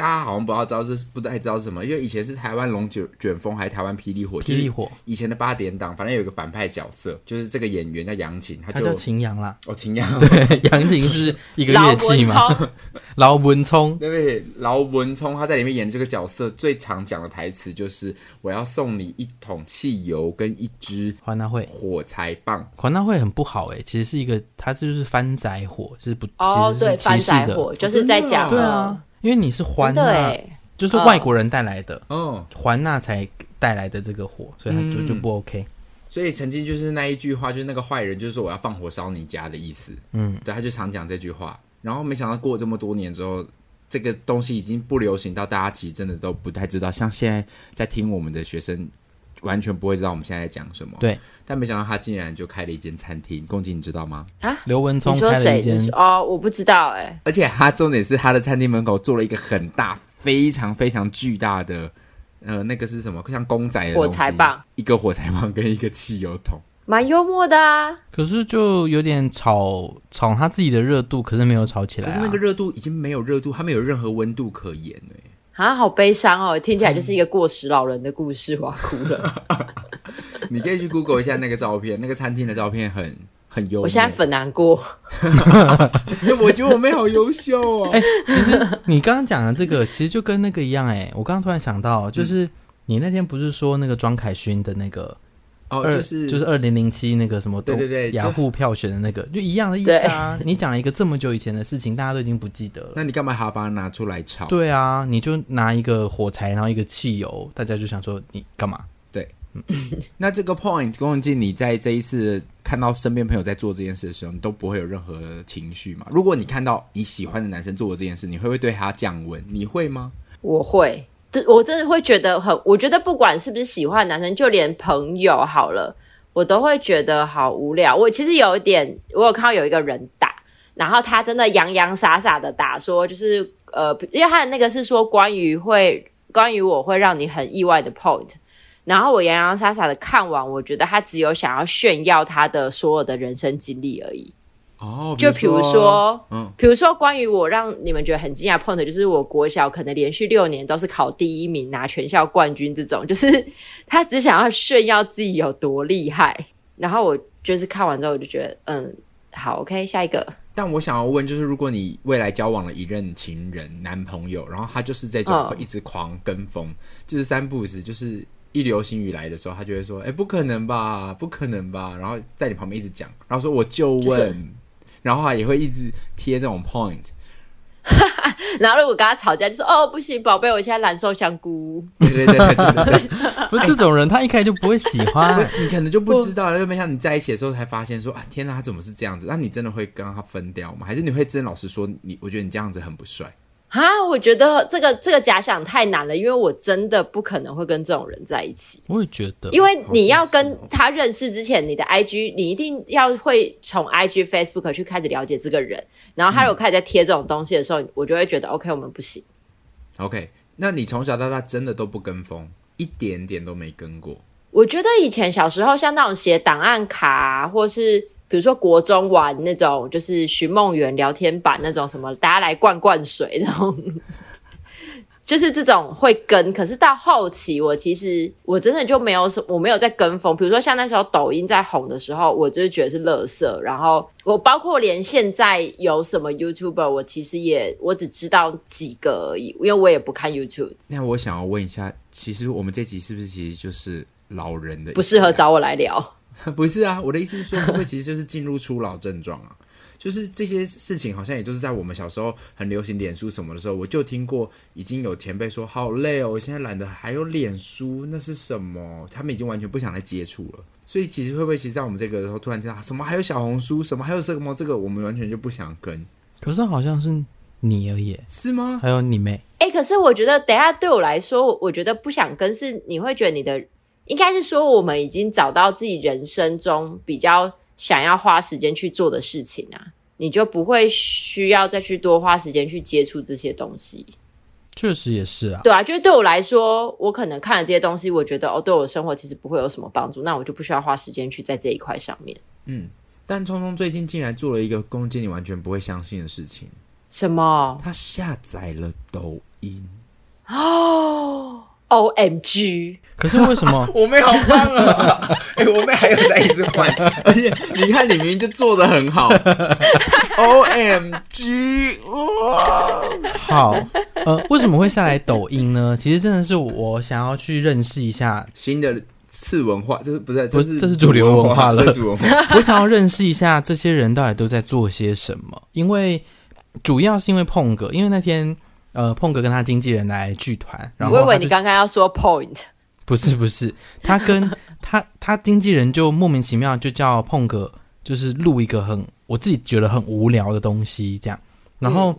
大家好像不知道知道是不太知道是什么，因为以前是台湾龙卷卷风还是台湾霹雳火？霹雳火。以前的八点档，反正有一个反派角色，就是这个演员叫杨琴，他叫秦阳啦。哦，秦阳。<laughs> 对，杨琴是一个乐器嘛。<laughs> 劳 <laughs> 文聪，对不对？劳文聪他在里面演的这个角色，最常讲的台词就是：“我要送你一桶汽油跟一支环大会火柴棒。”环大会很不好哎、欸，其实是一个，它就是翻仔火，就是不哦，其实是歧视的对，翻宅火就是在讲、哦、对啊。因为你是环纳，就是外国人带来的，嗯，环纳才带来的这个火，所以他就就不 OK。所以曾经就是那一句话，就是那个坏人就是说我要放火烧你家的意思，嗯，对，他就常讲这句话。然后没想到过这么多年之后，这个东西已经不流行到大家其实真的都不太知道。像现在在听我们的学生。完全不会知道我们现在在讲什么。对，但没想到他竟然就开了一间餐厅。恭喜你知道吗？啊，刘文聪开了一间哦，我不知道哎、欸。而且他重点是他的餐厅门口做了一个很大、非常非常巨大的，呃，那个是什么？像公仔的火柴棒，一个火柴棒跟一个汽油桶，蛮幽默的啊。可是就有点炒炒他自己的热度，可是没有炒起来、啊。可是那个热度已经没有热度，他没有任何温度可言哎、欸。啊，好悲伤哦！听起来就是一个过时老人的故事，我要 <laughs> 哭了。<laughs> 你可以去 Google 一下那个照片，那个餐厅的照片很很优。我现在很难过。<laughs> 我觉得我妹好优秀哦。哎、欸，其实你刚刚讲的这个，其实就跟那个一样哎、欸。我刚刚突然想到，就是你那天不是说那个庄凯勋的那个。哦，就是就是二零零七那个什么对对对雅虎票选的那个，就一样的意思啊。<laughs> 你讲了一个这么久以前的事情，大家都已经不记得了。那你干嘛还要把它拿出来炒？对啊，你就拿一个火柴，然后一个汽油，大家就想说你干嘛？对，嗯、<laughs> 那这个 point，龚文静，你在这一次看到身边朋友在做这件事的时候，你都不会有任何情绪嘛？如果你看到你喜欢的男生做的这件事，你会不会对他降温？你会吗？我会。我真的会觉得很，我觉得不管是不是喜欢男生，就连朋友好了，我都会觉得好无聊。我其实有一点，我有看到有一个人打，然后他真的洋洋洒洒的打，说就是呃，因为他的那个是说关于会关于我会让你很意外的 point，然后我洋洋洒洒的看完，我觉得他只有想要炫耀他的所有的人生经历而已。哦，就比如说，嗯，比如说关于我让你们觉得很惊讶的 point，就是我国小可能连续六年都是考第一名，拿全校冠军这种，<laughs> 就是他只想要炫耀自己有多厉害。然后我就是看完之后，我就觉得，嗯，好，OK，下一个。但我想要问，就是如果你未来交往了一任情人、男朋友，然后他就是这种一直狂跟风，嗯、就是三不五时，就是一流星雨来的时候，他就会说，哎、欸，不可能吧，不可能吧，然后在你旁边一直讲，然后说我就问。就是然后他，也会一直贴这种 point，<laughs> 然后如果跟他吵架，就说哦，不行，宝贝，我现在蓝瘦香菇。对对对对对，对，<laughs> 不是这种人，他一开始就不会喜欢，<laughs> 你可能就不知道，就没想你在一起的时候才发现说啊，天哪，他怎么是这样子？那你真的会跟他分掉吗？还是你会真老实说，你我觉得你这样子很不帅？啊，我觉得这个这个假想太难了，因为我真的不可能会跟这种人在一起。我也觉得，因为你要跟他认识之前，你的 IG 你一定要会从 IG、Facebook 去开始了解这个人，然后他如果开始在贴这种东西的时候，嗯、我就会觉得 OK，我们不行。OK，那你从小到大真的都不跟风，一点点都没跟过？我觉得以前小时候像那种写档案卡啊，或是。比如说国中玩那种就是寻梦园聊天版那种什么，大家来灌灌水这种。<laughs> 就是这种会跟，可是到后期，我其实我真的就没有什，我没有在跟风。比如说像那时候抖音在红的时候，我就是觉得是垃圾。然后我包括连现在有什么 YouTuber，我其实也我只知道几个而已，因为我也不看 YouTube。那我想要问一下，其实我们这集是不是其实就是老人的，不适合找我来聊？<laughs> 不是啊，我的意思是说，会不会其实就是进入初老症状啊？<laughs> 就是这些事情，好像也就是在我们小时候很流行脸书什么的时候，我就听过已经有前辈说好累哦，我现在懒得还有脸书，那是什么？他们已经完全不想来接触了。所以其实会不会，其实在我们这个时候突然听到什么还有小红书，什么还有这个吗？这个我们完全就不想跟。可是好像是你而已，是吗？还有你妹？哎、欸，可是我觉得等下对我来说，我觉得不想跟是你会觉得你的应该是说我们已经找到自己人生中比较。想要花时间去做的事情啊，你就不会需要再去多花时间去接触这些东西。确实也是啊，对啊，就是对我来说，我可能看了这些东西，我觉得哦，对我的生活其实不会有什么帮助，那我就不需要花时间去在这一块上面。嗯，但聪聪最近竟然做了一个攻击你完全不会相信的事情。什么？他下载了抖音哦。O M G！可是为什么 <laughs> 我妹好棒啊？<laughs> 哎、欸，我妹还有在一直换，<laughs> 而且你看，你明明就做的很好。O M G！哇，好，呃，为什么会下来抖音呢？其实真的是我想要去认识一下新的次文化，这是不是？这是，这是主流文化了。这是主流文化。我想要认识一下这些人到底都在做些什么，因为主要是因为碰哥，因为那天。呃，碰哥跟他经纪人来剧团，然后我以为你刚刚要说 point，<laughs> 不是不是，他跟他他经纪人就莫名其妙就叫碰哥，就是录一个很我自己觉得很无聊的东西，这样，然后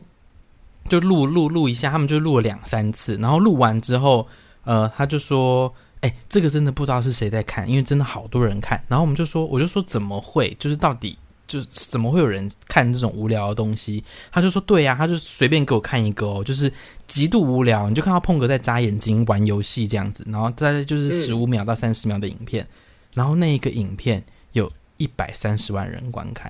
就录录录一下，他们就录了两三次，然后录完之后，呃，他就说，哎，这个真的不知道是谁在看，因为真的好多人看，然后我们就说，我就说怎么会，就是到底。就怎么会有人看这种无聊的东西？他就说：“对呀、啊，他就随便给我看一个哦，就是极度无聊。你就看到碰哥在眨眼睛玩游戏这样子，然后大概就是十五秒到三十秒的影片，嗯、然后那一个影片有一百三十万人观看。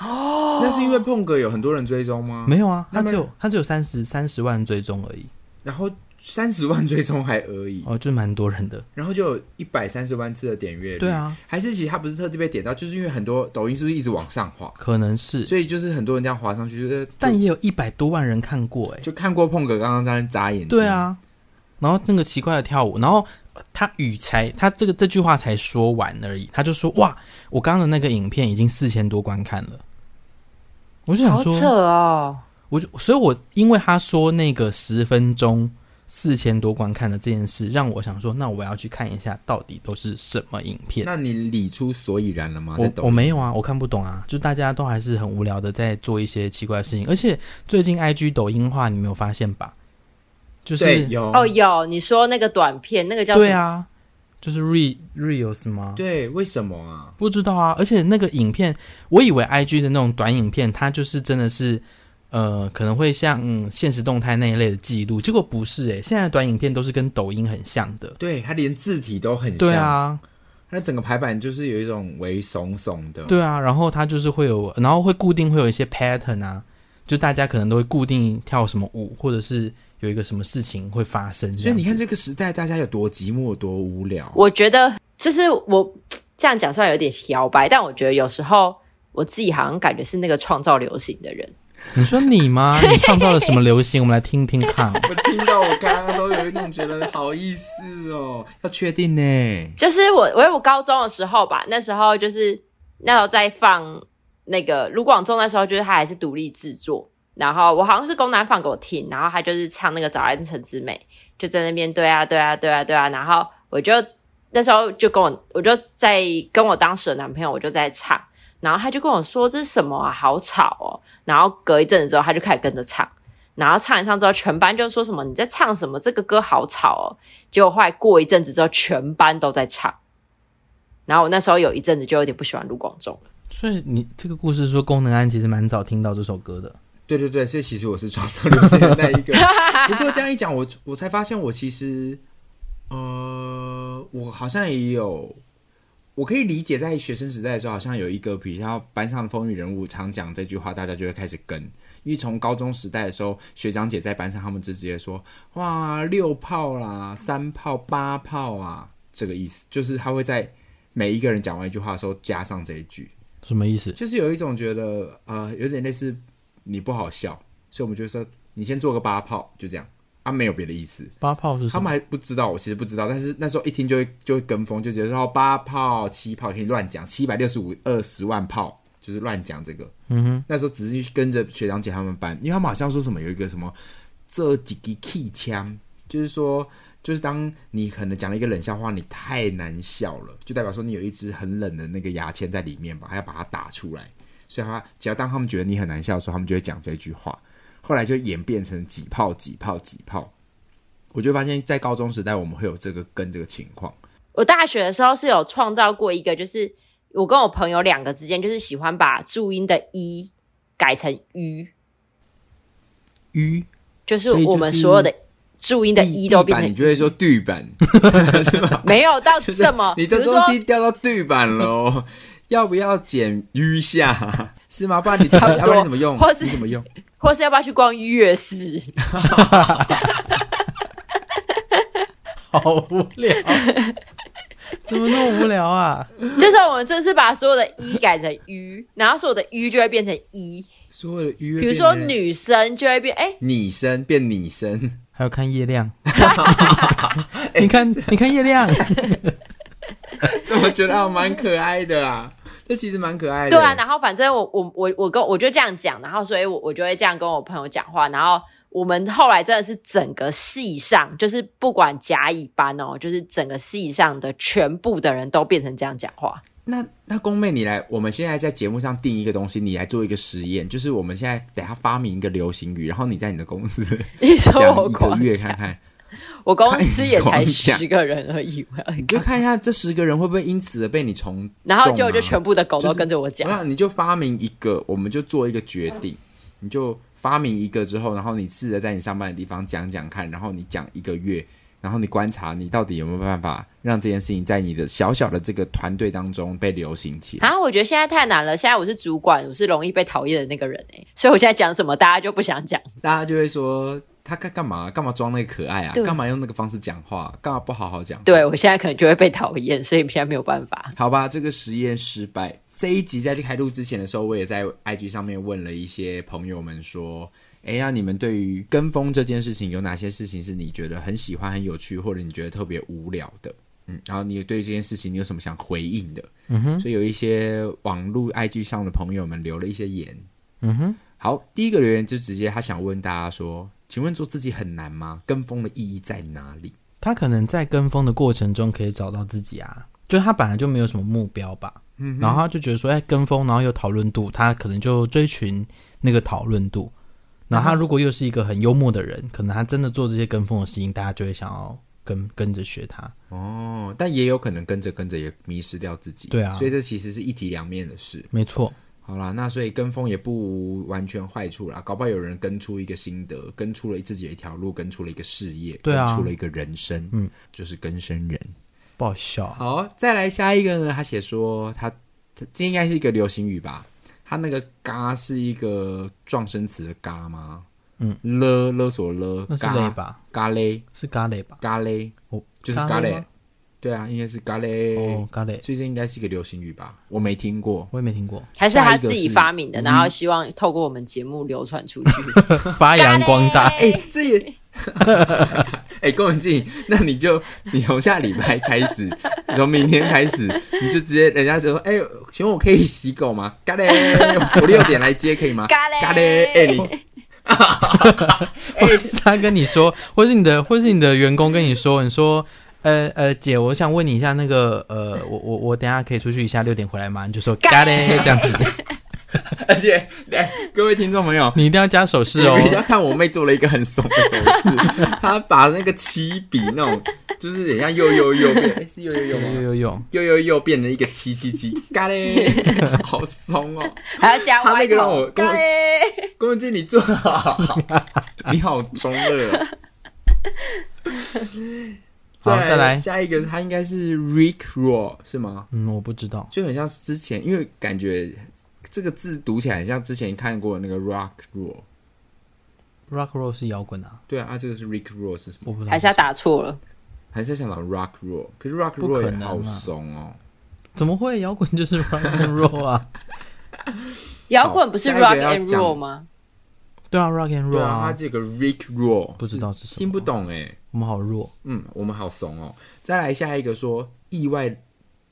哦，那是因为碰哥有很多人追踪吗？没有啊，他只有他只有三十三十万追踪而已。然后。三十万追踪还而已哦，就蛮多人的，然后就有一百三十万次的点阅率。对啊，还是其实他不是特地被点到，就是因为很多抖音是不是一直往上滑？可能是，所以就是很多人这样滑上去，就是但也有一百多万人看过，哎，就看过碰哥刚刚在那眨眼睛。对啊，然后那个奇怪的跳舞，然后他语才他这个这句话才说完而已，他就说哇，我刚刚的那个影片已经四千多观看了，我就想说，好扯哦，我就所以，我因为他说那个十分钟。四千多观看的这件事，让我想说，那我要去看一下，到底都是什么影片？那你理出所以然了吗？我我没有啊，我看不懂啊，就大家都还是很无聊的在做一些奇怪的事情，而且最近 IG 抖音化，你没有发现吧？就是有哦有，你说那个短片，那个叫什么？对啊，就是 Re Reels 吗？对，为什么啊？不知道啊，而且那个影片，我以为 IG 的那种短影片，它就是真的是。呃，可能会像嗯现实动态那一类的记录，结果不是诶、欸，现在短影片都是跟抖音很像的，对，它连字体都很像，对啊，它整个排版就是有一种微耸耸的，对啊，然后它就是会有，然后会固定会有一些 pattern 啊，就大家可能都会固定跳什么舞，或者是有一个什么事情会发生，所以你看这个时代大家有多寂寞，多无聊。我觉得就是我这样讲出来有点摇摆，但我觉得有时候我自己好像感觉是那个创造流行的人。你说你吗？<laughs> 你创造了什么流行？我们来听听看。我听到我刚刚都有一种觉得好意思哦，要确定呢。就是我，我我高中的时候吧，那时候就是那时候在放那个卢广仲，那时候就是他还是独立制作，然后我好像是公男放给我听，然后他就是唱那个早安陈之美，就在那边对啊对啊对啊对啊，然后我就那时候就跟我我就在跟我当时的男朋友，我就在唱。然后他就跟我说：“这是什么啊？好吵哦！”然后隔一阵子之后，他就开始跟着唱。然后唱一唱之后，全班就说什么：“你在唱什么？这个歌好吵哦！”结果后来过一阵子之后，全班都在唱。然后我那时候有一阵子就有点不喜欢卢广仲。所以你这个故事说，功能安其实蛮早听到这首歌的。对对对，所以其实我是创造流行的那一个。<laughs> 不过这样一讲，我我才发现，我其实呃，我好像也有。我可以理解，在学生时代的时候，好像有一个比较班上的风云人物常讲这句话，大家就会开始跟。因为从高中时代的时候，学长姐在班上，他们就直接说：“哇，六炮啦，三炮、八炮啊，这个意思就是他会在每一个人讲完一句话的时候加上这一句，什么意思？就是有一种觉得呃，有点类似你不好笑，所以我们就说你先做个八炮，就这样啊，没有别的意思。八炮是什么？他们还不知道，我其实不知道，但是那时候一听就会就会跟风，就觉得说八炮、七炮可以乱讲，七百六十五二十万炮。”就是乱讲这个，嗯哼，那时候只是跟着学长姐他们班，因为他们好像说什么有一个什么这几个 key 枪，就是说，就是当你可能讲了一个冷笑话，你太难笑了，就代表说你有一支很冷的那个牙签在里面吧，还要把它打出来，所以他只要当他们觉得你很难笑的时候，他们就会讲这句话，后来就演变成几炮几炮几炮，我就发现，在高中时代我们会有这个跟这个情况。我大学的时候是有创造过一个，就是。我跟我朋友两个之间，就是喜欢把注音的“一”改成“吁”，“吁”就是我们所有的注音的“一”都变成。你就会说“地板” <laughs> 是吗？没有到 <laughs> 这么，你的东西掉到地板喽，<laughs> 要不要捡淤下？是吗？不然你差不多你怎么用？或是怎么用？或是要不要去逛夜市？好无聊。怎么那么无聊啊？就是我们这次把所有的“一”改成“鱼”，然后所有的“鱼”就会变成“一”。所有的“鱼”，比如说女生就会变哎，女生变女生，还有看月亮。<laughs> 你看，你看月亮，怎么觉得还蛮可爱的啊？这其实蛮可爱的。对啊，然后反正我我我我跟我就这样讲，然后所以我我就会这样跟我朋友讲话，然后我们后来真的是整个系上，就是不管甲乙班哦，就是整个系上的全部的人都变成这样讲话。那那宫妹，你来，我们现在在节目上定一个东西，你来做一个实验，就是我们现在等下发明一个流行语，然后你在你的公司讲一个月看看。<laughs> 我公司也才十个人而已，你就看一下这十个人会不会因此被你从、啊，然后结果就全部的狗都跟着我讲。那、就是、你就发明一个，我们就做一个决定，你就发明一个之后，然后你试着在你上班的地方讲讲看，然后你讲一个月，然后你观察你到底有没有办法让这件事情在你的小小的这个团队当中被流行起来。啊，我觉得现在太难了，现在我是主管，我是容易被讨厌的那个人哎，所以我现在讲什么大家就不想讲，大家就会说。他干干嘛？干嘛装那个可爱啊？干嘛用那个方式讲话？干嘛不好好讲？对，我现在可能就会被讨厌，所以现在没有办法。好吧，这个实验失败。这一集在开录之前的时候，我也在 IG 上面问了一些朋友们说：“哎，那你们对于跟风这件事情，有哪些事情是你觉得很喜欢、很有趣，或者你觉得特别无聊的？”嗯，然后你对这件事情你有什么想回应的？嗯哼，所以有一些网络 IG 上的朋友们留了一些言。嗯哼，好，第一个留言就直接他想问大家说。请问做自己很难吗？跟风的意义在哪里？他可能在跟风的过程中可以找到自己啊，就他本来就没有什么目标吧，嗯，然后他就觉得说，哎，跟风，然后有讨论度，他可能就追寻那个讨论度。然后他如果又是一个很幽默的人，可能他真的做这些跟风的事情，大家就会想要跟跟着学他。哦，但也有可能跟着跟着也迷失掉自己。对啊，所以这其实是一体两面的事。没错。好啦，那所以跟风也不完全坏处啦，搞不好有人跟出一个心得，跟出了自己的一条路，跟出了一个事业，对啊，跟出了一个人生，嗯，就是跟生人，不好笑。好，再来下一个呢？他写说他，他这应该是一个流行语吧？他那个“嘎”是一个状声词的“嘎”吗？嗯，勒勒索勒，那是勒吧？嘎勒是嘎勒吧？嘎勒哦，就是嘎勒。对啊，应该是咖喱哦，咖喱，所以这应该是一个流行语吧？我没听过，我也没听过，还是他自己发明的，然后希望透过我们节目流传出去，<laughs> 发扬光大。哎，<laughs> 这也，<laughs> 哎，郭文静，那你就你从下礼拜开始，你从明天开始，你就直接人家说，哎，请问我可以洗狗吗？咖喱，我六点来接可以吗？咖喱，咖喱，哎你，或是他跟你说，或是你的，或是你的员工跟你说，你说。呃呃，姐，我想问你一下，那个呃，我我我等下可以出去一下，六点回来吗？你就说 got it 这样子。<laughs> 而且，来各位听众朋友，你一定要加手势哦！你一定要看我妹做了一个很怂的手势，<laughs> 她把那个七笔那种，就是等下又又又变，是又又又又又又又又又变成一个七七七，got <laughs> it，好怂哦！还要加歪头，他那个让我 got it，郭文静你做好，你好中二。好，再来下一个，他应该是 Rick Roll 是吗？嗯，我不知道，就很像之前，因为感觉这个字读起来很像之前看过的那个 Rock Roll。Rock Roll 是摇滚啊？对啊，啊，这个是 Rick Roll 是什么？我不知道，还是他打错了？还是想到 Rock Roll？可是 Rock Roll 也好怂哦。怎么会摇滚就是 Rock and Roll 啊？<laughs> 摇滚不是 Rock and Roll 吗？对啊，Rock and Roll 啊，他这个 Rick Roll 不知道是什么，听不懂哎。我们好弱，嗯，我们好怂哦。再来下一个说意外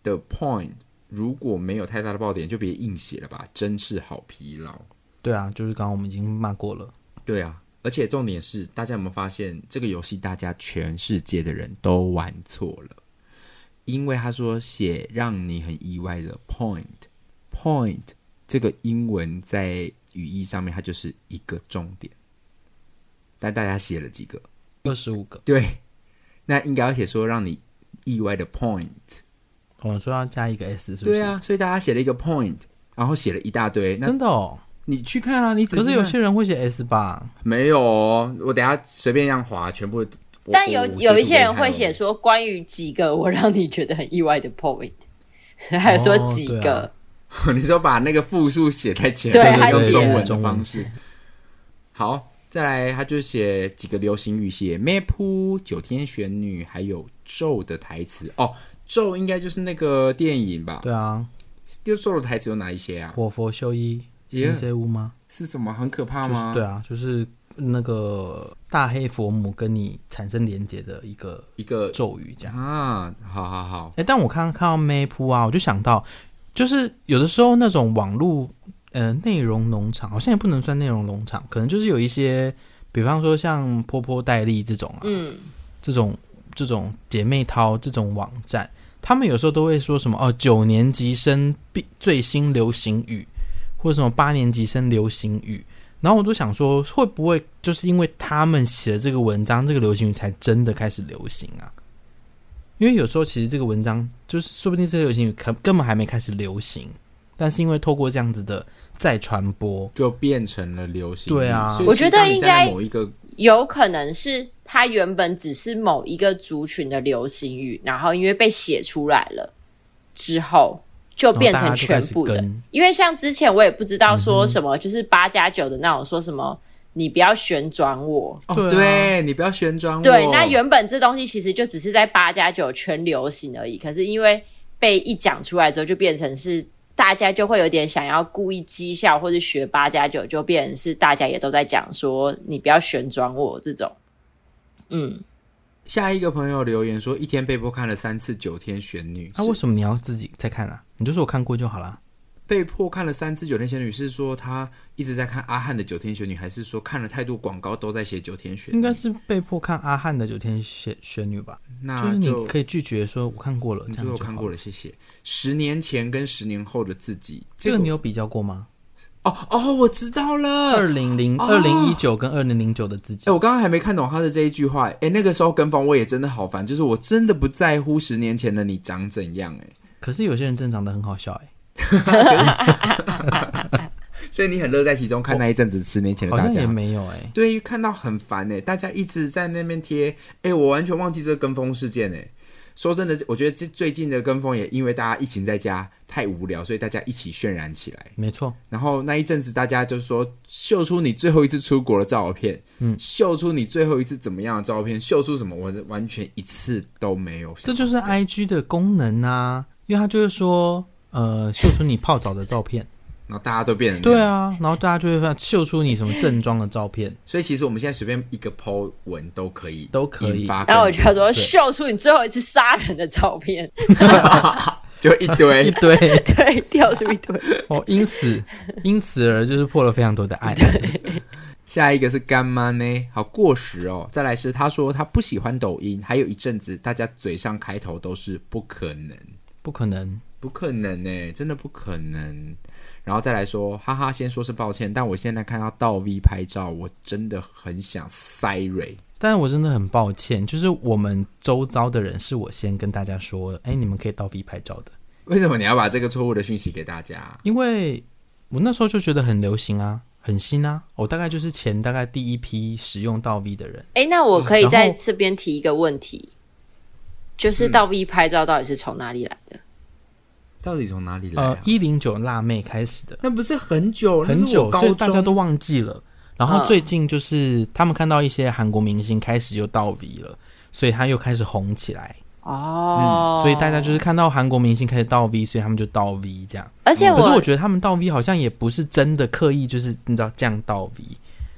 的 point，如果没有太大的爆点，就别硬写了吧，真是好疲劳。对啊，就是刚刚我们已经骂过了。对啊，而且重点是，大家有没有发现这个游戏，大家全世界的人都玩错了？因为他说写让你很意外的 point，point 这个英文在。语义上面，它就是一个重点，但大家写了几个？二十五个。对，那应该要写说让你意外的 point。我、哦、说要加一个 s，是不是？对啊，所以大家写了一个 point，然后写了一大堆。真的哦，你去看啊，你只可是有些人会写 s 吧？没有哦，我等下随便这样划，全部。但有有一些人会写说关于几个我让你觉得很意外的 point，<laughs> 还有说几个。哦 <laughs> 你说把那个复数写在前面，对，还用中文的方式。好，再来，他就写几个流行语，写 map 九天玄女，还有咒的台词。哦，咒应该就是那个电影吧？对啊，就咒的台词有哪一些啊？火佛修一，新生屋吗？是什么？很可怕吗？就是、对啊，就是那个大黑佛母跟你产生连结的一个一个咒语，这样啊。好好好。哎，但我看看到 map 啊，我就想到。就是有的时候那种网络呃内容农场，好像也不能算内容农场，可能就是有一些，比方说像波波代理这种啊，嗯，这种这种姐妹淘这种网站，他们有时候都会说什么哦，九年级生必最新流行语，或者什么八年级生流行语，然后我都想说，会不会就是因为他们写的这个文章，这个流行语才真的开始流行啊？因为有时候其实这个文章就是说不定这个流行语可根本还没开始流行，但是因为透过这样子的再传播，就变成了流行。对啊，我觉得应该有可能是它原本只是某一个族群的流行语，然后因为被写出来了之后，就变成全部的。因为像之前我也不知道说什么，就是八加九的那种说什么。你不要旋转我哦，对，你不要旋转我。对，那原本这东西其实就只是在八加九圈流行而已，可是因为被一讲出来之后，就变成是大家就会有点想要故意讥笑或者学八加九，就变成是大家也都在讲说你不要旋转我这种。嗯，下一个朋友留言说，一天被迫看了三次九天玄女，那、啊、为什么你要自己再看啊？你就说我看过就好了。被迫看了三次《九天玄女》，是说他一直在看阿汉的《九天玄女》，还是说看了太多广告都在写《九天玄女》？应该是被迫看阿汉的《九天玄玄女》吧？那就，就是你可以拒绝说“我看过了”，这样就我看过了，谢谢。十年前跟十年后的自己，这个你有比较过吗？哦哦，我知道了，二零零二零一九跟二零零九的自己。哎，我刚刚还没看懂他的这一句话。哎，那个时候跟风我也真的好烦，就是我真的不在乎十年前的你长怎样。哎，可是有些人真的长得很好笑。哎。<laughs> 所以你很乐在其中，看那一阵子十年前的大家也没有哎、欸，对，看到很烦哎、欸，大家一直在那边贴哎，我完全忘记这个跟风事件哎、欸。说真的，我觉得这最近的跟风也因为大家疫情在家太无聊，所以大家一起渲染起来，没错。然后那一阵子大家就是说秀出你最后一次出国的照片，嗯，秀出你最后一次怎么样的照片，秀出什么，我完全一次都没有。这就是 IG 的功能啊，因为它就是说。呃，秀出你泡澡的照片，然后大家都变成对啊，然后大家就会发现秀出你什么正装的照片，所以其实我们现在随便一个 po 文都可以，都可以。然后我就说秀出你最后一次杀人的照片，<laughs> 就一堆 <laughs> 一堆，对，掉出一堆。<laughs> 哦，因此因此而就是破了非常多的案。下一个是干妈呢，好过时哦。再来是他说他不喜欢抖音，还有一阵子大家嘴上开头都是不可能，不可能。不可能呢，真的不可能。然后再来说，哈哈，先说是抱歉，但我现在看到倒 V 拍照，我真的很想塞瑞。但是我真的很抱歉，就是我们周遭的人是我先跟大家说，哎，你们可以倒 V 拍照的。为什么你要把这个错误的讯息给大家？因为我那时候就觉得很流行啊，很新啊。我大概就是前大概第一批使用倒 V 的人。哎，那我可以在这边提一个问题。就是倒 V 拍照到底是从哪里来的？到底从哪里来、啊？呃，一零九辣妹开始的，那不是很久很久，高所以大家都忘记了。然后最近就是他们看到一些韩国明星开始又到 V 了，所以他又开始红起来。哦、嗯，所以大家就是看到韩国明星开始倒 V，所以他们就倒 V 这样。而且我，可是我觉得他们倒 V 好像也不是真的刻意，就是你知道这样倒 V。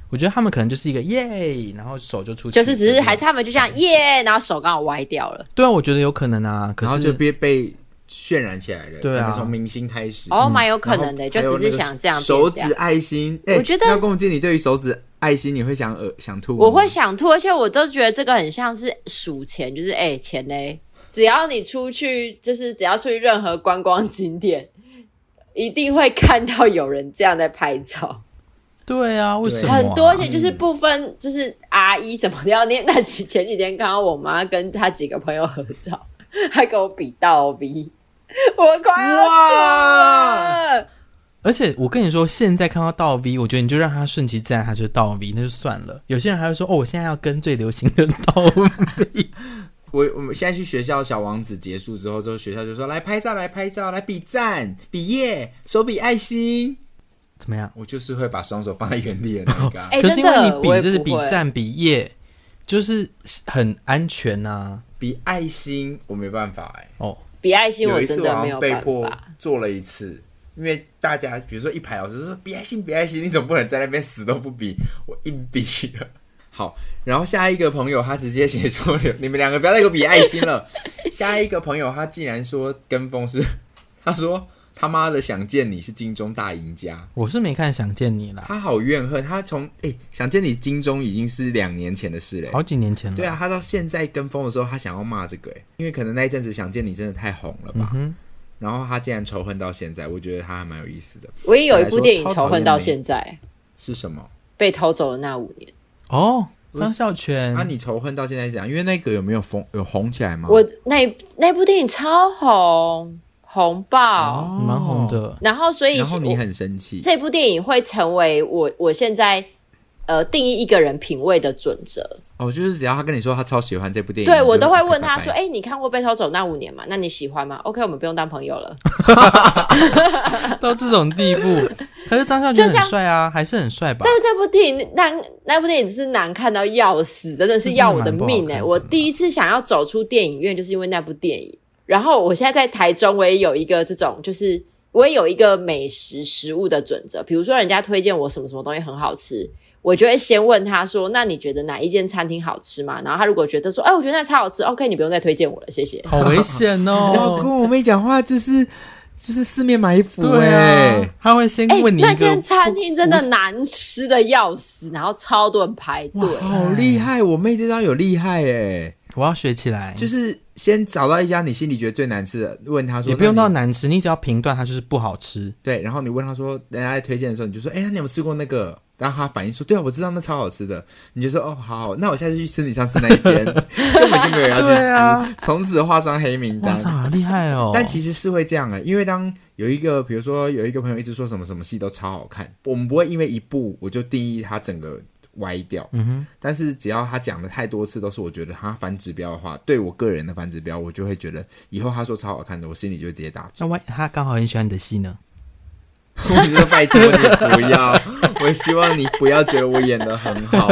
我觉得他们可能就是一个耶，然后手就出去，就是只是还是他们就像耶，然后手刚好歪掉了。对啊，我觉得有可能啊，可是然后就被被渲染起来了。对啊，从明星开始，哦，蛮有可能的，就只是想这样。手指爱心，我觉得要共进，你对于手指爱心你会想呃想吐，我会想吐，而且我都觉得这个很像是数钱，就是哎钱嘞，只要你出去，就是只要出去任何观光景点，一定会看到有人这样在拍照。对啊，为什么、啊、很多？而且就是不分，就是阿姨什么的要念。那几前几天看到我妈跟她几个朋友合照，还给我比倒 V，<laughs> 我快要死了。而且我跟你说，现在看到倒 V，我觉得你就让他顺其自然，他就倒 V，那就算了。有些人还会说，哦，我现在要跟最流行的倒 V。<laughs> 我我们现在去学校，小王子结束之后，之后学校就说来拍照，来拍照，来比赞，比耶，手比爱心。怎么样？我就是会把双手放在原地的那个、啊。欸、可是因为你比就是比赞比耶，就是很安全呐、啊。比爱心我没办法哎、欸。哦，比爱心我真的没有。被迫做了一次，因为大家比如说一排老师说比爱心比爱心，你总不能在那边死都不比，我硬比了。好，然后下一个朋友他直接写说：“你们两个不要再给我比爱心了。”下一个朋友他竟然说跟风是，他说。他妈的，想见你是金钟大赢家，我是没看想见你了。他好怨恨，他从哎、欸、想见你金钟已经是两年前的事了，好几年前了。对啊，他到现在跟风的时候，他想要骂这个哎，因为可能那一阵子想见你真的太红了吧。嗯、然后他竟然仇恨到现在，我觉得他还蛮有意思的。我也有一部电影仇恨到现在，是什么？被偷走的那五年。哦，张孝全。那、啊、你仇恨到现在是怎样？因为那个有没有红有红起来吗？我那那部电影超红。红爆，蛮、哦、红的。然后，所以，然后你很生气。这部电影会成为我我现在呃定义一个人品味的准则。哦，就是只要他跟你说他超喜欢这部电影，对我都会问他说：“哎、欸，你看过《被偷走那五年》吗？那你喜欢吗？”OK，我们不用当朋友了。<laughs> 到这种地步，<laughs> 可是张孝全很帅啊，还是很帅吧？但是那部电影难，那部电影是难看到要死，真的是要我的命哎、欸！我第一次想要走出电影院，就是因为那部电影。然后我现在在台中，我也有一个这种，就是我也有一个美食食物的准则。比如说，人家推荐我什么什么东西很好吃，我就会先问他说：“那你觉得哪一间餐厅好吃吗？”然后他如果觉得说：“哎，我觉得那超好吃，OK，你不用再推荐我了，谢谢。”好危险哦！然后跟我妹讲话就是就是四面埋伏，对啊，他会先问你、欸、那间餐厅真的难吃的要死，然后超多人排队，好厉害！我妹这招有厉害哎。我要学起来，就是先找到一家你心里觉得最难吃的，问他说，也不用到难吃，你只要评断它就是不好吃，对。然后你问他说，人家在推荐的时候，你就说，哎、你有没有吃过那个？然后他反应说，对啊，我知道那超好吃的。你就说，哦，好好，那我下次去吃你上次那一间，<laughs> 根本就没有要去吃，从、啊、此画上黑名单。好厉害哦！但其实是会这样的，因为当有一个，比如说有一个朋友一直说什么什么戏都超好看，我们不会因为一部我就定义他整个。歪掉，嗯哼。但是只要他讲的太多次都是我觉得他反指标的话，对我个人的反指标，我就会觉得以后他说超好看的，我心里就会直接打住。那万一他刚好很喜欢你的戏呢？<laughs> 我拜托你不要，我希望你不要觉得我演的很好。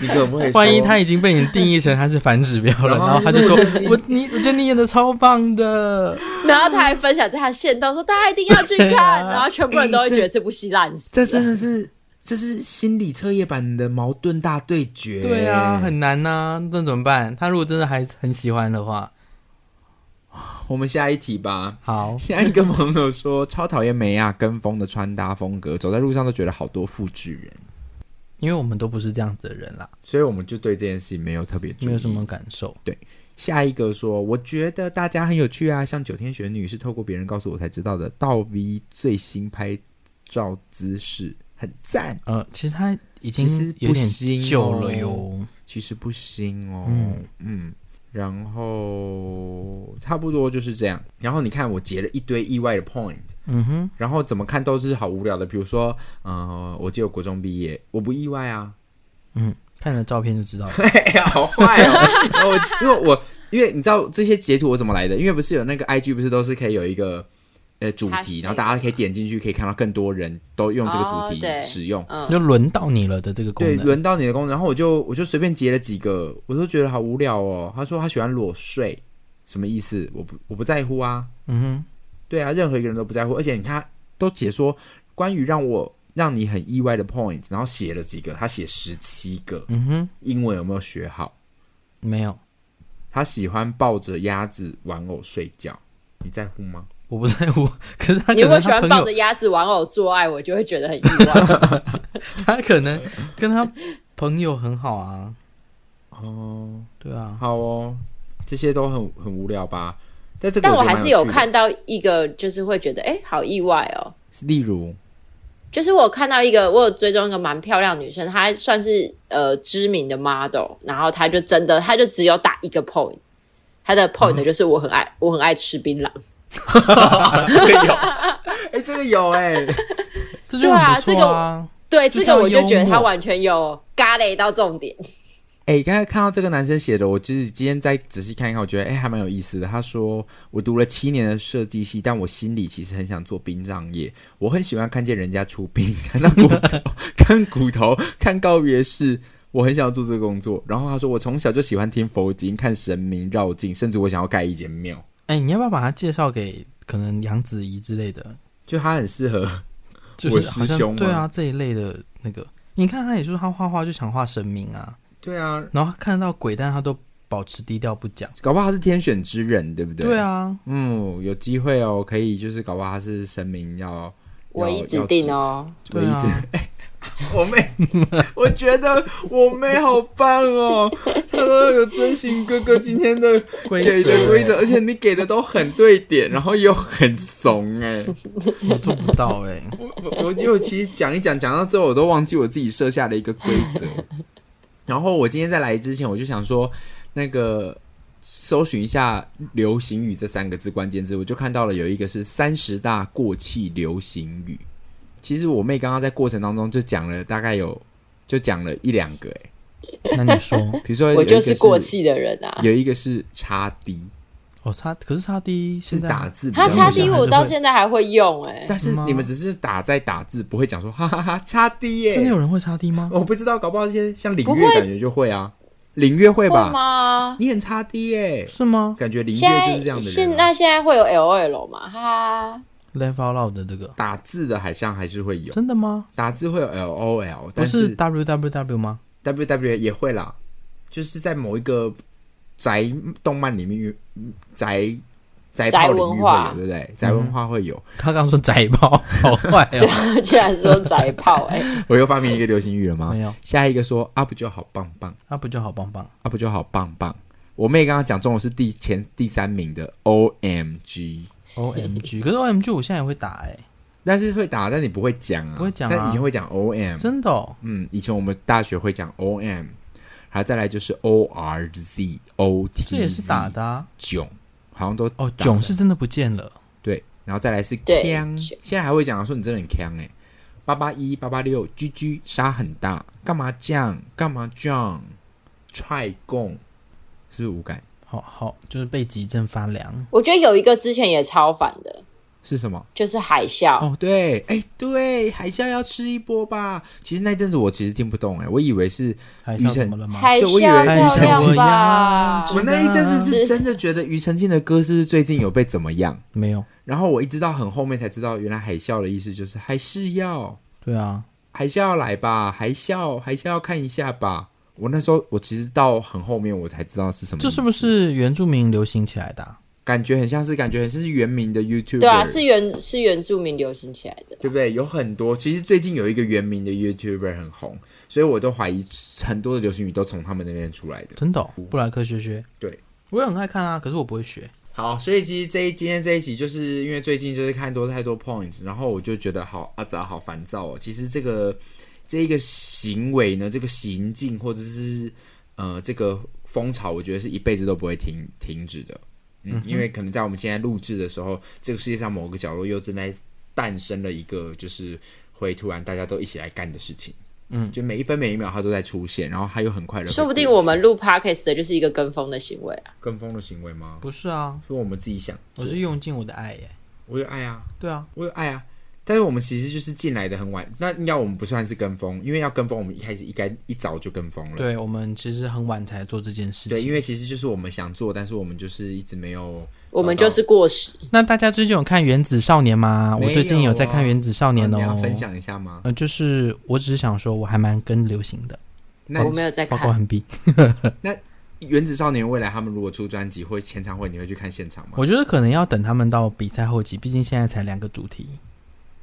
你可不可以？万一他已经被你定义成他是反指标了，<laughs> 然后他就说：“我你我觉得你演的超棒的。”然后他还分享在他线动说：“大家一定要去看。<laughs> 啊”然后全部人都会觉得这部戏烂死、欸。这真的是。这是心理测验版的矛盾大对决。对啊，很难呐、啊，那怎么办？他如果真的还很喜欢的话，我们下一题吧。好，下一个朋友说超讨厌梅亚跟风的穿搭风格，走在路上都觉得好多复制人。因为我们都不是这样子的人啦，所以我们就对这件事情没有特别没有什么感受。对，下一个说，我觉得大家很有趣啊，像九天玄女是透过别人告诉我才知道的，倒 V 最新拍照姿势。很赞，呃，其实他已经有点旧了哟，其实不新哦，嗯。嗯，然后差不多就是这样。然后你看，我截了一堆意外的 point，嗯哼，然后怎么看都是好无聊的。比如说，呃，我记得我国中毕业，我不意外啊，嗯，看了照片就知道了，<laughs> 哎呀，好坏哦。<laughs> 因为我因为你知道这些截图我怎么来的？因为不是有那个 IG 不是都是可以有一个呃主题，然后大家可以点进去，可以看到更多人都用这个主题使用，哦就轮到你了的这个功能，对，轮到你的功能。然后我就我就随便截了几个，我都觉得好无聊哦。他说他喜欢裸睡，什么意思？我不我不在乎啊。嗯哼，对啊，任何一个人都不在乎。而且你看，都解说关于让我让你很意外的 point，然后写了几个，他写十七个。嗯哼，英文有没有学好？没有。他喜欢抱着鸭子玩偶睡觉，你在乎吗？我不在乎。<laughs> 可是他，你如果喜欢抱着鸭子玩偶做爱，我就会觉得很意外。<laughs> 他可能跟他朋友很好啊。哦，对啊，好哦，这些都很很无聊吧？但这个但我还是有看到一个，就是会觉得哎、欸，好意外哦。例如。就是我看到一个，我有追踪一个蛮漂亮女生，她算是呃知名的 model，然后她就真的，她就只有打一个 point，她的 point 就是我很爱，嗯、我很爱吃槟榔。<laughs> 这个有，哎、欸，这个有哎、欸，这就很不错啊。对，这个我就觉得他完全有嘎雷到重点。哎、欸，刚才看到这个男生写的，我就是今天再仔细看一看，我觉得哎、欸、还蛮有意思的。他说我读了七年的设计系，但我心里其实很想做殡葬业。我很喜欢看见人家出殡，看到骨头，<laughs> 看骨头，看告别式，我很想要做这个工作。然后他说我从小就喜欢听佛经，看神明绕境，甚至我想要盖一间庙。哎、欸，你要不要把他介绍给可能杨子怡之类的？就他很适合，<laughs> 就是师兄对啊这一类的那个。你看他也是他画画就想画神明啊。对啊，然后看到鬼，但他都保持低调不讲，搞不好他是天选之人，对不对？对啊，嗯，有机会哦，可以就是搞不好他是神明要我一指定哦，我一指定。<laughs> 哎，<laughs> 我妹，我觉得我妹好棒哦，她说有遵循哥哥今天的给的规则，而且你给的都很对点，然后又很怂，哎，我做不到哎，我我我就其实讲一讲，讲到最后我都忘记我自己设下的一个规则。然后我今天在来之前，我就想说，那个搜寻一下“流行语”这三个字关键字，我就看到了有一个是三十大过气流行语。其实我妹刚刚在过程当中就讲了大概有，就讲了一两个。哎，那你说，<laughs> 比如说我就是过气的人啊，有一个是叉 D，哦叉，可是叉 D 是打字，他叉 D 我到现在还会用哎，但是你们只是打在打字，不会讲说哈哈哈叉 D 耶，真的有人会叉 D 吗？我不知道，搞不好一些像领月感觉就会啊。领月会吧？你很差低耶，是吗？感觉领月就是这样的人。现那现在会有 L O L 吗？哈，Laugh Out Loud 的这个打字的好像还是会有。真的吗？打字会有 L O L，但是 W W W 吗？W W 也会啦，就是在某一个宅动漫里面，宅宅炮领域会有，对不对？宅文化会有。他刚说宅炮，好坏哦！<laughs> 对，竟然说宅炮，哎，我又发明一个流行语了吗？没有。下一个说 up 就好棒棒？，up 就好棒棒？，up 就好棒棒？我妹刚刚讲中文是第前第三名的 O M G，O M G。<laughs> 可是 O M G 我现在也会打哎，但是会打，但你不会讲啊，不会讲啊。但以前会讲 O M，真的？嗯，以前我们大学会讲 O M，然后再来就是 O R Z O T，这也是打的囧。好像都哦，囧是真的不见了。对，然后再来是锵，现在还会讲说你真的很锵哎。八八一八八六，G G 沙很大，干嘛降？干嘛酱？踹共是不是无感？好好，就是背脊一阵发凉。我觉得有一个之前也超烦的。是什么？就是海啸哦，对，哎，对，海啸要吃一波吧。其实那阵子我其实听不懂，哎，我以为是海啸怎么了吗？海啸我以为漂亮吧。我那一阵子是真的觉得庾澄庆的歌是不是最近有被怎么样？没有。然后我一直到很后面才知道，原来海啸的意思就是还是要。对啊，还是要来吧，海啸，海啸要看一下吧。我那时候我其实到很后面我才知道是什么。这是不是原住民流行起来的？感觉很像是，感觉很像是原名的 YouTube。对啊，是原是原住民流行起来的，对不对？有很多，其实最近有一个原名的 YouTuber 很红，所以我都怀疑很多的流行语都从他们那边出来的。真的、哦，布莱克学学，对，我也很爱看啊，可是我不会学。好，所以其实这一今天这一集，就是因为最近就是看多太多 points，然后我就觉得好阿杂好烦躁哦。其实这个这一个行为呢，这个行径或者是呃这个风潮，我觉得是一辈子都不会停停止的。嗯，因为可能在我们现在录制的时候，这个世界上某个角落又正在诞生了一个，就是会突然大家都一起来干的事情。嗯，就每一分每一秒它都在出现，然后它又很快的。说不定我们录 podcast 的就是一个跟风的行为啊，跟风的行为吗？不是啊，是我们自己想，我是用尽我的爱耶，我有爱啊，对啊，我有爱啊。但是我们其实就是进来的很晚，那应该我们不算是跟风，因为要跟风，我们一开始应该一早就跟风了。对，我们其实很晚才做这件事情。对，因为其实就是我们想做，但是我们就是一直没有。我们就是过时。那大家最近有看《原子少年》吗？啊、我最近有在看《原子少年》哦。你要分享一下吗？呃，就是我只是想说，我还蛮跟流行的。那我没有在看。包括很 B。<laughs> 那《原子少年》未来他们如果出专辑或签唱会，你会去看现场吗？我觉得可能要等他们到比赛后期，毕竟现在才两个主题。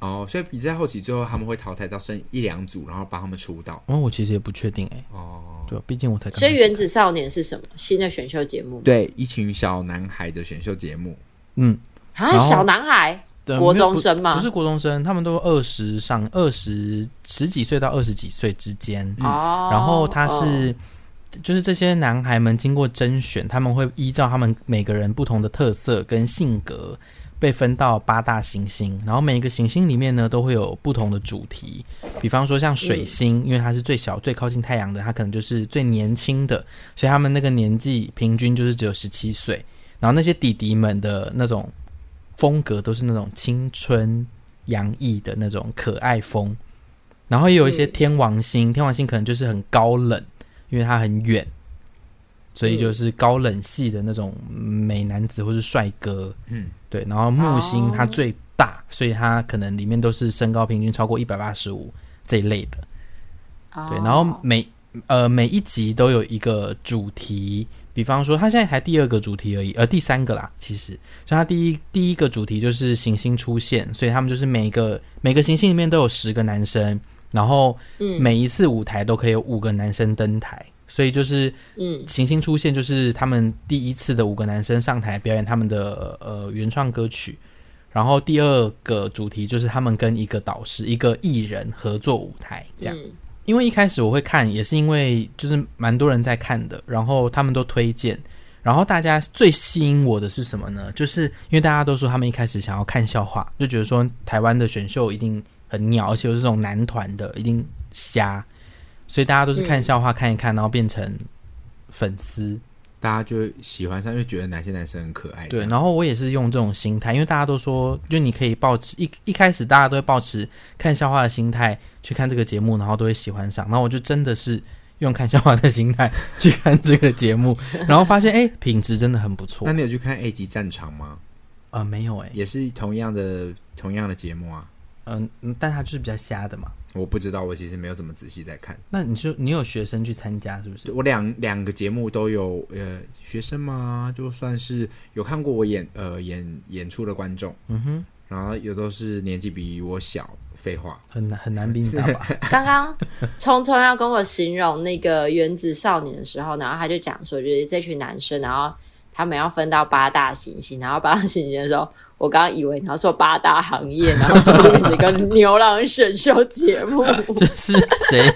哦，所以比赛后期最后他们会淘汰到剩一两组，然后帮他们出道。哦，我其实也不确定哎。哦，对，毕竟我才。所以《原子少年》是什么新的选秀节目？对，一群小男孩的选秀节目。嗯，啊，小男孩，国中生吗？不是国中生，他们都二十上二十十几岁到二十几岁之间。哦，然后他是，就是这些男孩们经过甄选，他们会依照他们每个人不同的特色跟性格。被分到八大行星，然后每一个行星里面呢，都会有不同的主题。比方说像水星，因为它是最小、最靠近太阳的，它可能就是最年轻的，所以他们那个年纪平均就是只有十七岁。然后那些弟弟们的那种风格都是那种青春洋溢的那种可爱风。然后也有一些天王星，天王星可能就是很高冷，因为它很远，所以就是高冷系的那种美男子或是帅哥。嗯。对，然后木星它最大，oh. 所以它可能里面都是身高平均超过一百八十五这一类的。Oh. 对，然后每呃每一集都有一个主题，比方说它现在才第二个主题而已，呃第三个啦，其实，所以它第一第一个主题就是行星出现，所以他们就是每个每个行星里面都有十个男生，然后每一次舞台都可以有五个男生登台。所以就是，嗯，行星出现就是他们第一次的五个男生上台表演他们的呃原创歌曲，然后第二个主题就是他们跟一个导师、一个艺人合作舞台这样。嗯、因为一开始我会看，也是因为就是蛮多人在看的，然后他们都推荐，然后大家最吸引我的是什么呢？就是因为大家都说他们一开始想要看笑话，就觉得说台湾的选秀一定很鸟，而且又是这种男团的，一定瞎。所以大家都是看笑话看一看，然后变成粉丝，大家就喜欢上，因为觉得哪些男生很可爱。对，然后我也是用这种心态，因为大家都说，就你可以保持一一开始大家都会保持看笑话的心态去看这个节目，然后都会喜欢上。然后我就真的是用看笑话的心态去看这个节目，<laughs> 然后发现哎，品质真的很不错。那你有去看 A 级战场吗？呃，没有哎，也是同样的同样的节目啊。嗯嗯，但他就是比较瞎的嘛。我不知道，我其实没有怎么仔细在看。那你说你有学生去参加是不是？我两两个节目都有，呃，学生嘛，就算是有看过我演呃演演出的观众，嗯哼，然后有都是年纪比我小。废话，很难很难比你大吧？<laughs> 刚刚聪聪要跟我形容那个原子少年的时候，然后他就讲说，就是这群男生，然后他们要分到八大行星，然后八大行星的时候。我刚刚以为你要说八大行业，然后做一个牛郎选秀节目，<laughs> 就是谁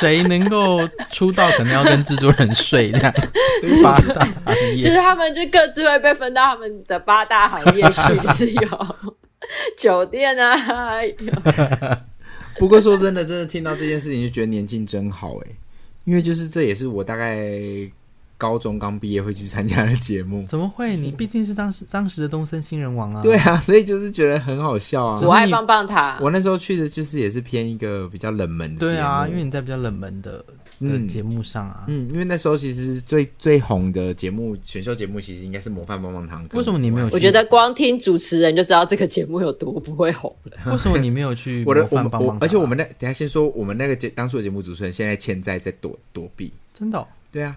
谁能够出道，可能要跟制作人睡这样。<laughs> 八大行业就是他们就各自会被分到他们的八大行业去，是有 <laughs> 酒店啊。有不过说真的，真的听到这件事情就觉得年轻真好哎，因为就是这也是我大概。高中刚毕业会去参加的节目，怎么会？你毕竟是当时当时的东森新人王啊！对啊，所以就是觉得很好笑啊！我爱棒棒糖。我那时候去的就是也是偏一个比较冷门的节目。对啊，因为你在比较冷门的的节目上啊。嗯，因为那时候其实最最红的节目选秀节目其实应该是模范棒棒糖。为什么你没有去？我觉得光听主持人就知道这个节目有多不会红了。<laughs> 为什么你没有去？<laughs> 我的我我，而且我们那等下先说，我们那个节当初的节目主持人现在欠债在躲躲避。真的哦？对啊。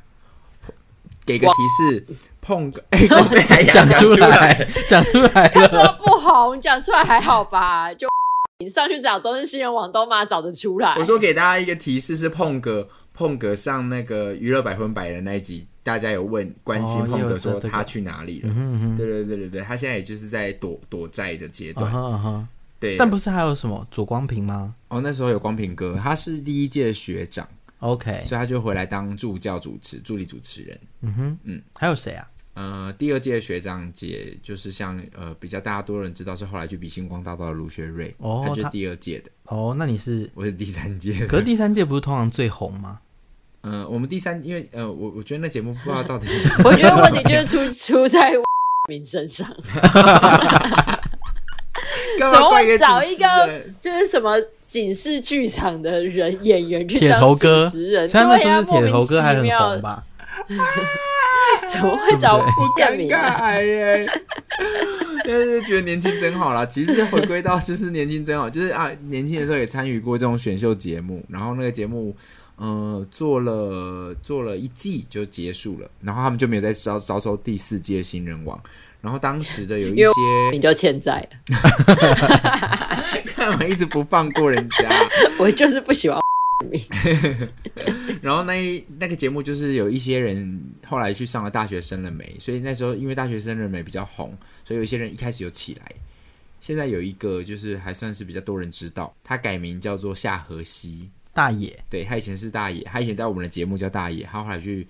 给个提示，碰个 <laughs> 哎，<laughs> 讲出来，讲出来，他说不红，讲出来还好吧？就 <laughs> 你上去找都是新人王，都嘛找得出来。我说给大家一个提示是碰哥碰哥上那个娱乐百分百的那一集，大家有问关心碰哥说他去哪里了？对对对对对，他现在也就是在躲躲债的阶段。对，但不是还有什么左光平吗？哦，那时候有光平哥，他是第一届学长。OK，所以他就回来当助教主持、助理主持人。嗯哼，嗯，还有谁啊？呃，第二届学长姐就是像呃比较大家多人知道是后来去比星光大道的卢学瑞，哦，他就是第二届的。哦，那你是我是第三届，可是第三届不是通常最红吗？嗯、呃，我们第三，因为呃，我我觉得那节目不知道到底 <laughs> <laughs> 我觉得问题就是出出在 <laughs> 明身上。<laughs> 怎么会找一个就是什么警示剧场的人演员去当主持人？铁头哥，对呀，铁头哥还很红吧？<laughs> 怎么会找不尴尬耶？<laughs> 但是觉得年轻真好啦。其实回归到就是年轻真好，就是啊，年轻的时候也参与过这种选秀节目，然后那个节目呃做了做了一季就结束了，然后他们就没有再招招收第四届新人王。然后当时的有一些你就欠债了，<laughs> 干嘛一直不放过人家？<laughs> 我就是不喜欢。<laughs> 然后那那个节目就是有一些人后来去上了大学生了没，所以那时候因为大学生了没比较红，所以有一些人一开始有起来。现在有一个就是还算是比较多人知道，他改名叫做夏河西大野，对，他以前是大野，他以前在我们的节目叫大野，他后来去。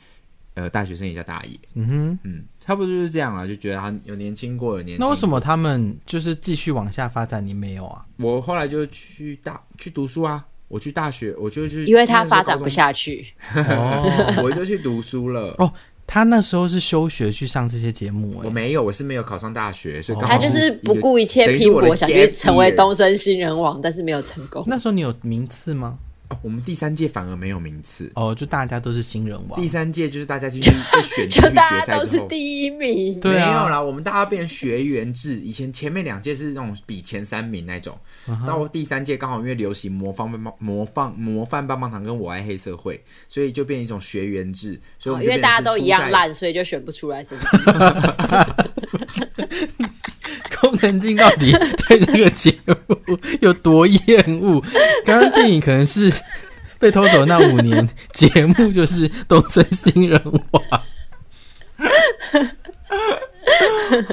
呃，大学生也叫大爷，嗯哼，嗯，差不多就是这样啊，就觉得他有年轻过，有年轻。那为什么他们就是继续往下发展？你没有啊？我后来就去大去读书啊，我去大学，我就去，因为他发展不下去，<laughs> 哦，我就去读书了。哦，他那时候是休学去上这些节目，我没有，我是没有考上大学，所以他就是不顾一切拼搏，想去成为东森新人王，但是没有成功。那时候你有名次吗？我们第三届反而没有名次哦，就大家都是新人王。第三届就是大家进去被选进去 <laughs> 决赛之后，就大家都是第一名。对啊，没有啦，我们大家变成学员制。以前前面两届是那种比前三名那种，到、uh. 第三届刚好因为流行模仿棒棒模仿模范棒棒糖跟我爱黑社会，所以就变成一种学员制。所以我们、哦、因为大家都一样烂，所以就选不出来是 <laughs> 不是。功能性到底对这个节目 <laughs> 有多厌恶？刚刚电影可能是被偷走那五年，节目就是东森新人王，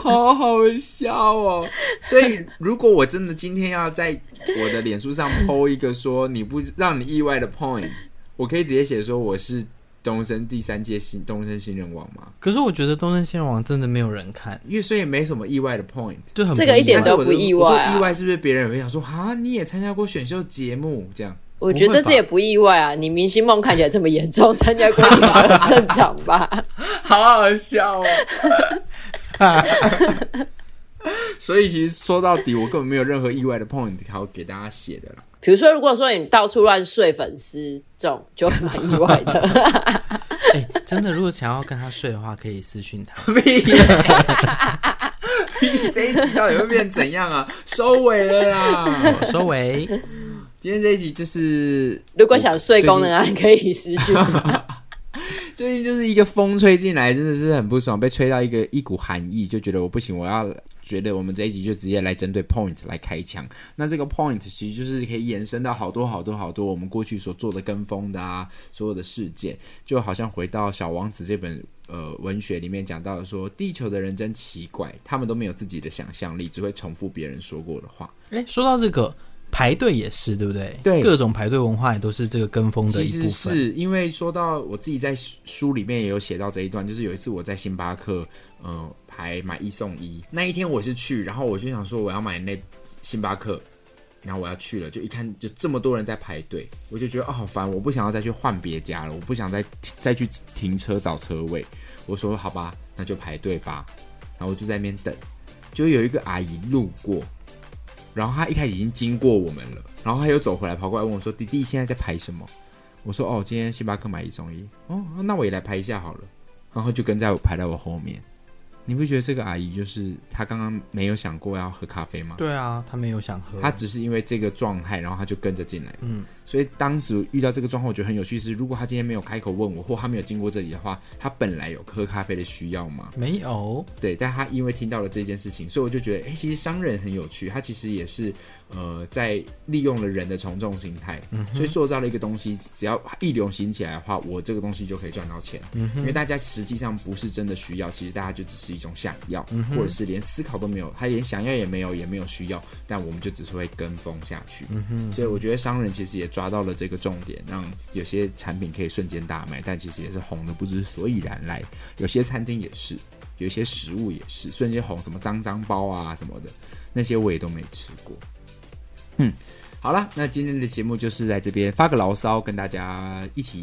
好好笑哦！所以如果我真的今天要在我的脸书上 PO 一个说你不让你意外的 point，我可以直接写说我是。东森第三届新东森新人王嘛？可是我觉得东森新人王真的没有人看，因为所以没什么意外的 point，就很这个一点都不意外、啊。意外是不是别人也会想说啊？你也参加过选秀节目这样？我觉得这也不意外啊！你明星梦看起来这么严重，参加过很正常吧？<laughs> 好好笑哦！<laughs> 所以其实说到底，我根本没有任何意外的 point 好给大家写的啦。比如说，如果说你到处乱睡粉丝，这种就会蛮意外的。<laughs> 哎、欸，真的，如果想要跟他睡的话，可以私讯他。<laughs> 屁！这一集到底会变怎样啊？收尾了啦！收尾。今天这一集就是，如果想睡功能啊，可以私讯。最近就是一个风吹进来，真的是很不爽，被吹到一个一股寒意，就觉得我不行，我要。觉得我们这一集就直接来针对 point 来开枪，那这个 point 其实就是可以延伸到好多好多好多我们过去所做的跟风的啊，所有的事件，就好像回到《小王子》这本呃文学里面讲到的说，地球的人真奇怪，他们都没有自己的想象力，只会重复别人说过的话。诶，说到这个排队也是对不对？对，各种排队文化也都是这个跟风的一部分。其实是因为说到我自己在书里面也有写到这一段，就是有一次我在星巴克，嗯、呃。排买一送一那一天我是去，然后我就想说我要买那星巴克，然后我要去了，就一看就这么多人在排队，我就觉得哦好烦，我不想要再去换别家了，我不想再再去停车找车位。我说好吧，那就排队吧。然后我就在那边等，就有一个阿姨路过，然后他一开始已经经过我们了，然后他又走回来跑过来问我说：“弟弟现在在排什么？”我说：“哦，今天星巴克买一送一。”哦，那我也来排一下好了。然后就跟在我排在我后面。你不觉得这个阿姨就是她刚刚没有想过要喝咖啡吗？对啊，她没有想喝，她只是因为这个状态，然后她就跟着进来。嗯。所以当时遇到这个状况，我觉得很有趣。是如果他今天没有开口问我，或他没有经过这里的话，他本来有喝咖啡的需要吗？没有。对，但他因为听到了这件事情，所以我就觉得，哎、欸，其实商人很有趣。他其实也是呃，在利用了人的从众心态，嗯、所以塑造了一个东西。只要一流行起来的话，我这个东西就可以赚到钱。嗯、因为大家实际上不是真的需要，其实大家就只是一种想要，嗯、或者是连思考都没有，他连想要也没有，也没有需要，但我们就只是会跟风下去。嗯、哼所以我觉得商人其实也抓到了这个重点。让有些产品可以瞬间大卖，但其实也是红的不知所以然来。有些餐厅也是，有一些食物也是，瞬间红什么脏脏包啊什么的，那些我也都没吃过。嗯，好了，那今天的节目就是在这边发个牢骚，跟大家一起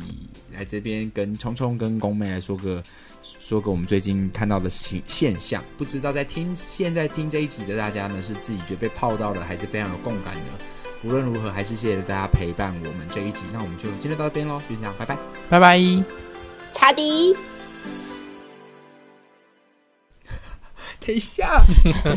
来这边跟聪聪跟宫妹来说个说个我们最近看到的情现象。不知道在听现在听这一集的大家呢，是自己觉得被泡到了，还是非常有共感的？无论如何，还是谢谢大家陪伴我们这一集。那我们就今天到这边喽，就这样，拜拜，拜拜，差迪。<laughs> 等一下，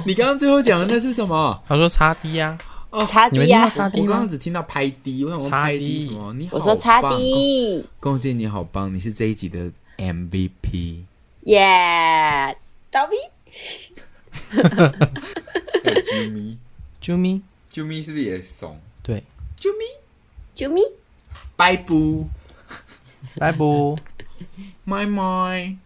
你刚刚最后讲的那是什么？他说擦 D 呀，哦，擦 D 呀，我刚刚只听到拍 D，我想说拍 D 什么？你好，我说擦 D，恭喜你好棒，你是这一集的 MVP，耶，倒闭，哈哈哈，啾咪，啾咪，啾咪是不是也怂？对，啾咪，啾咪，<laughs> 拜布，拜布，麦麦。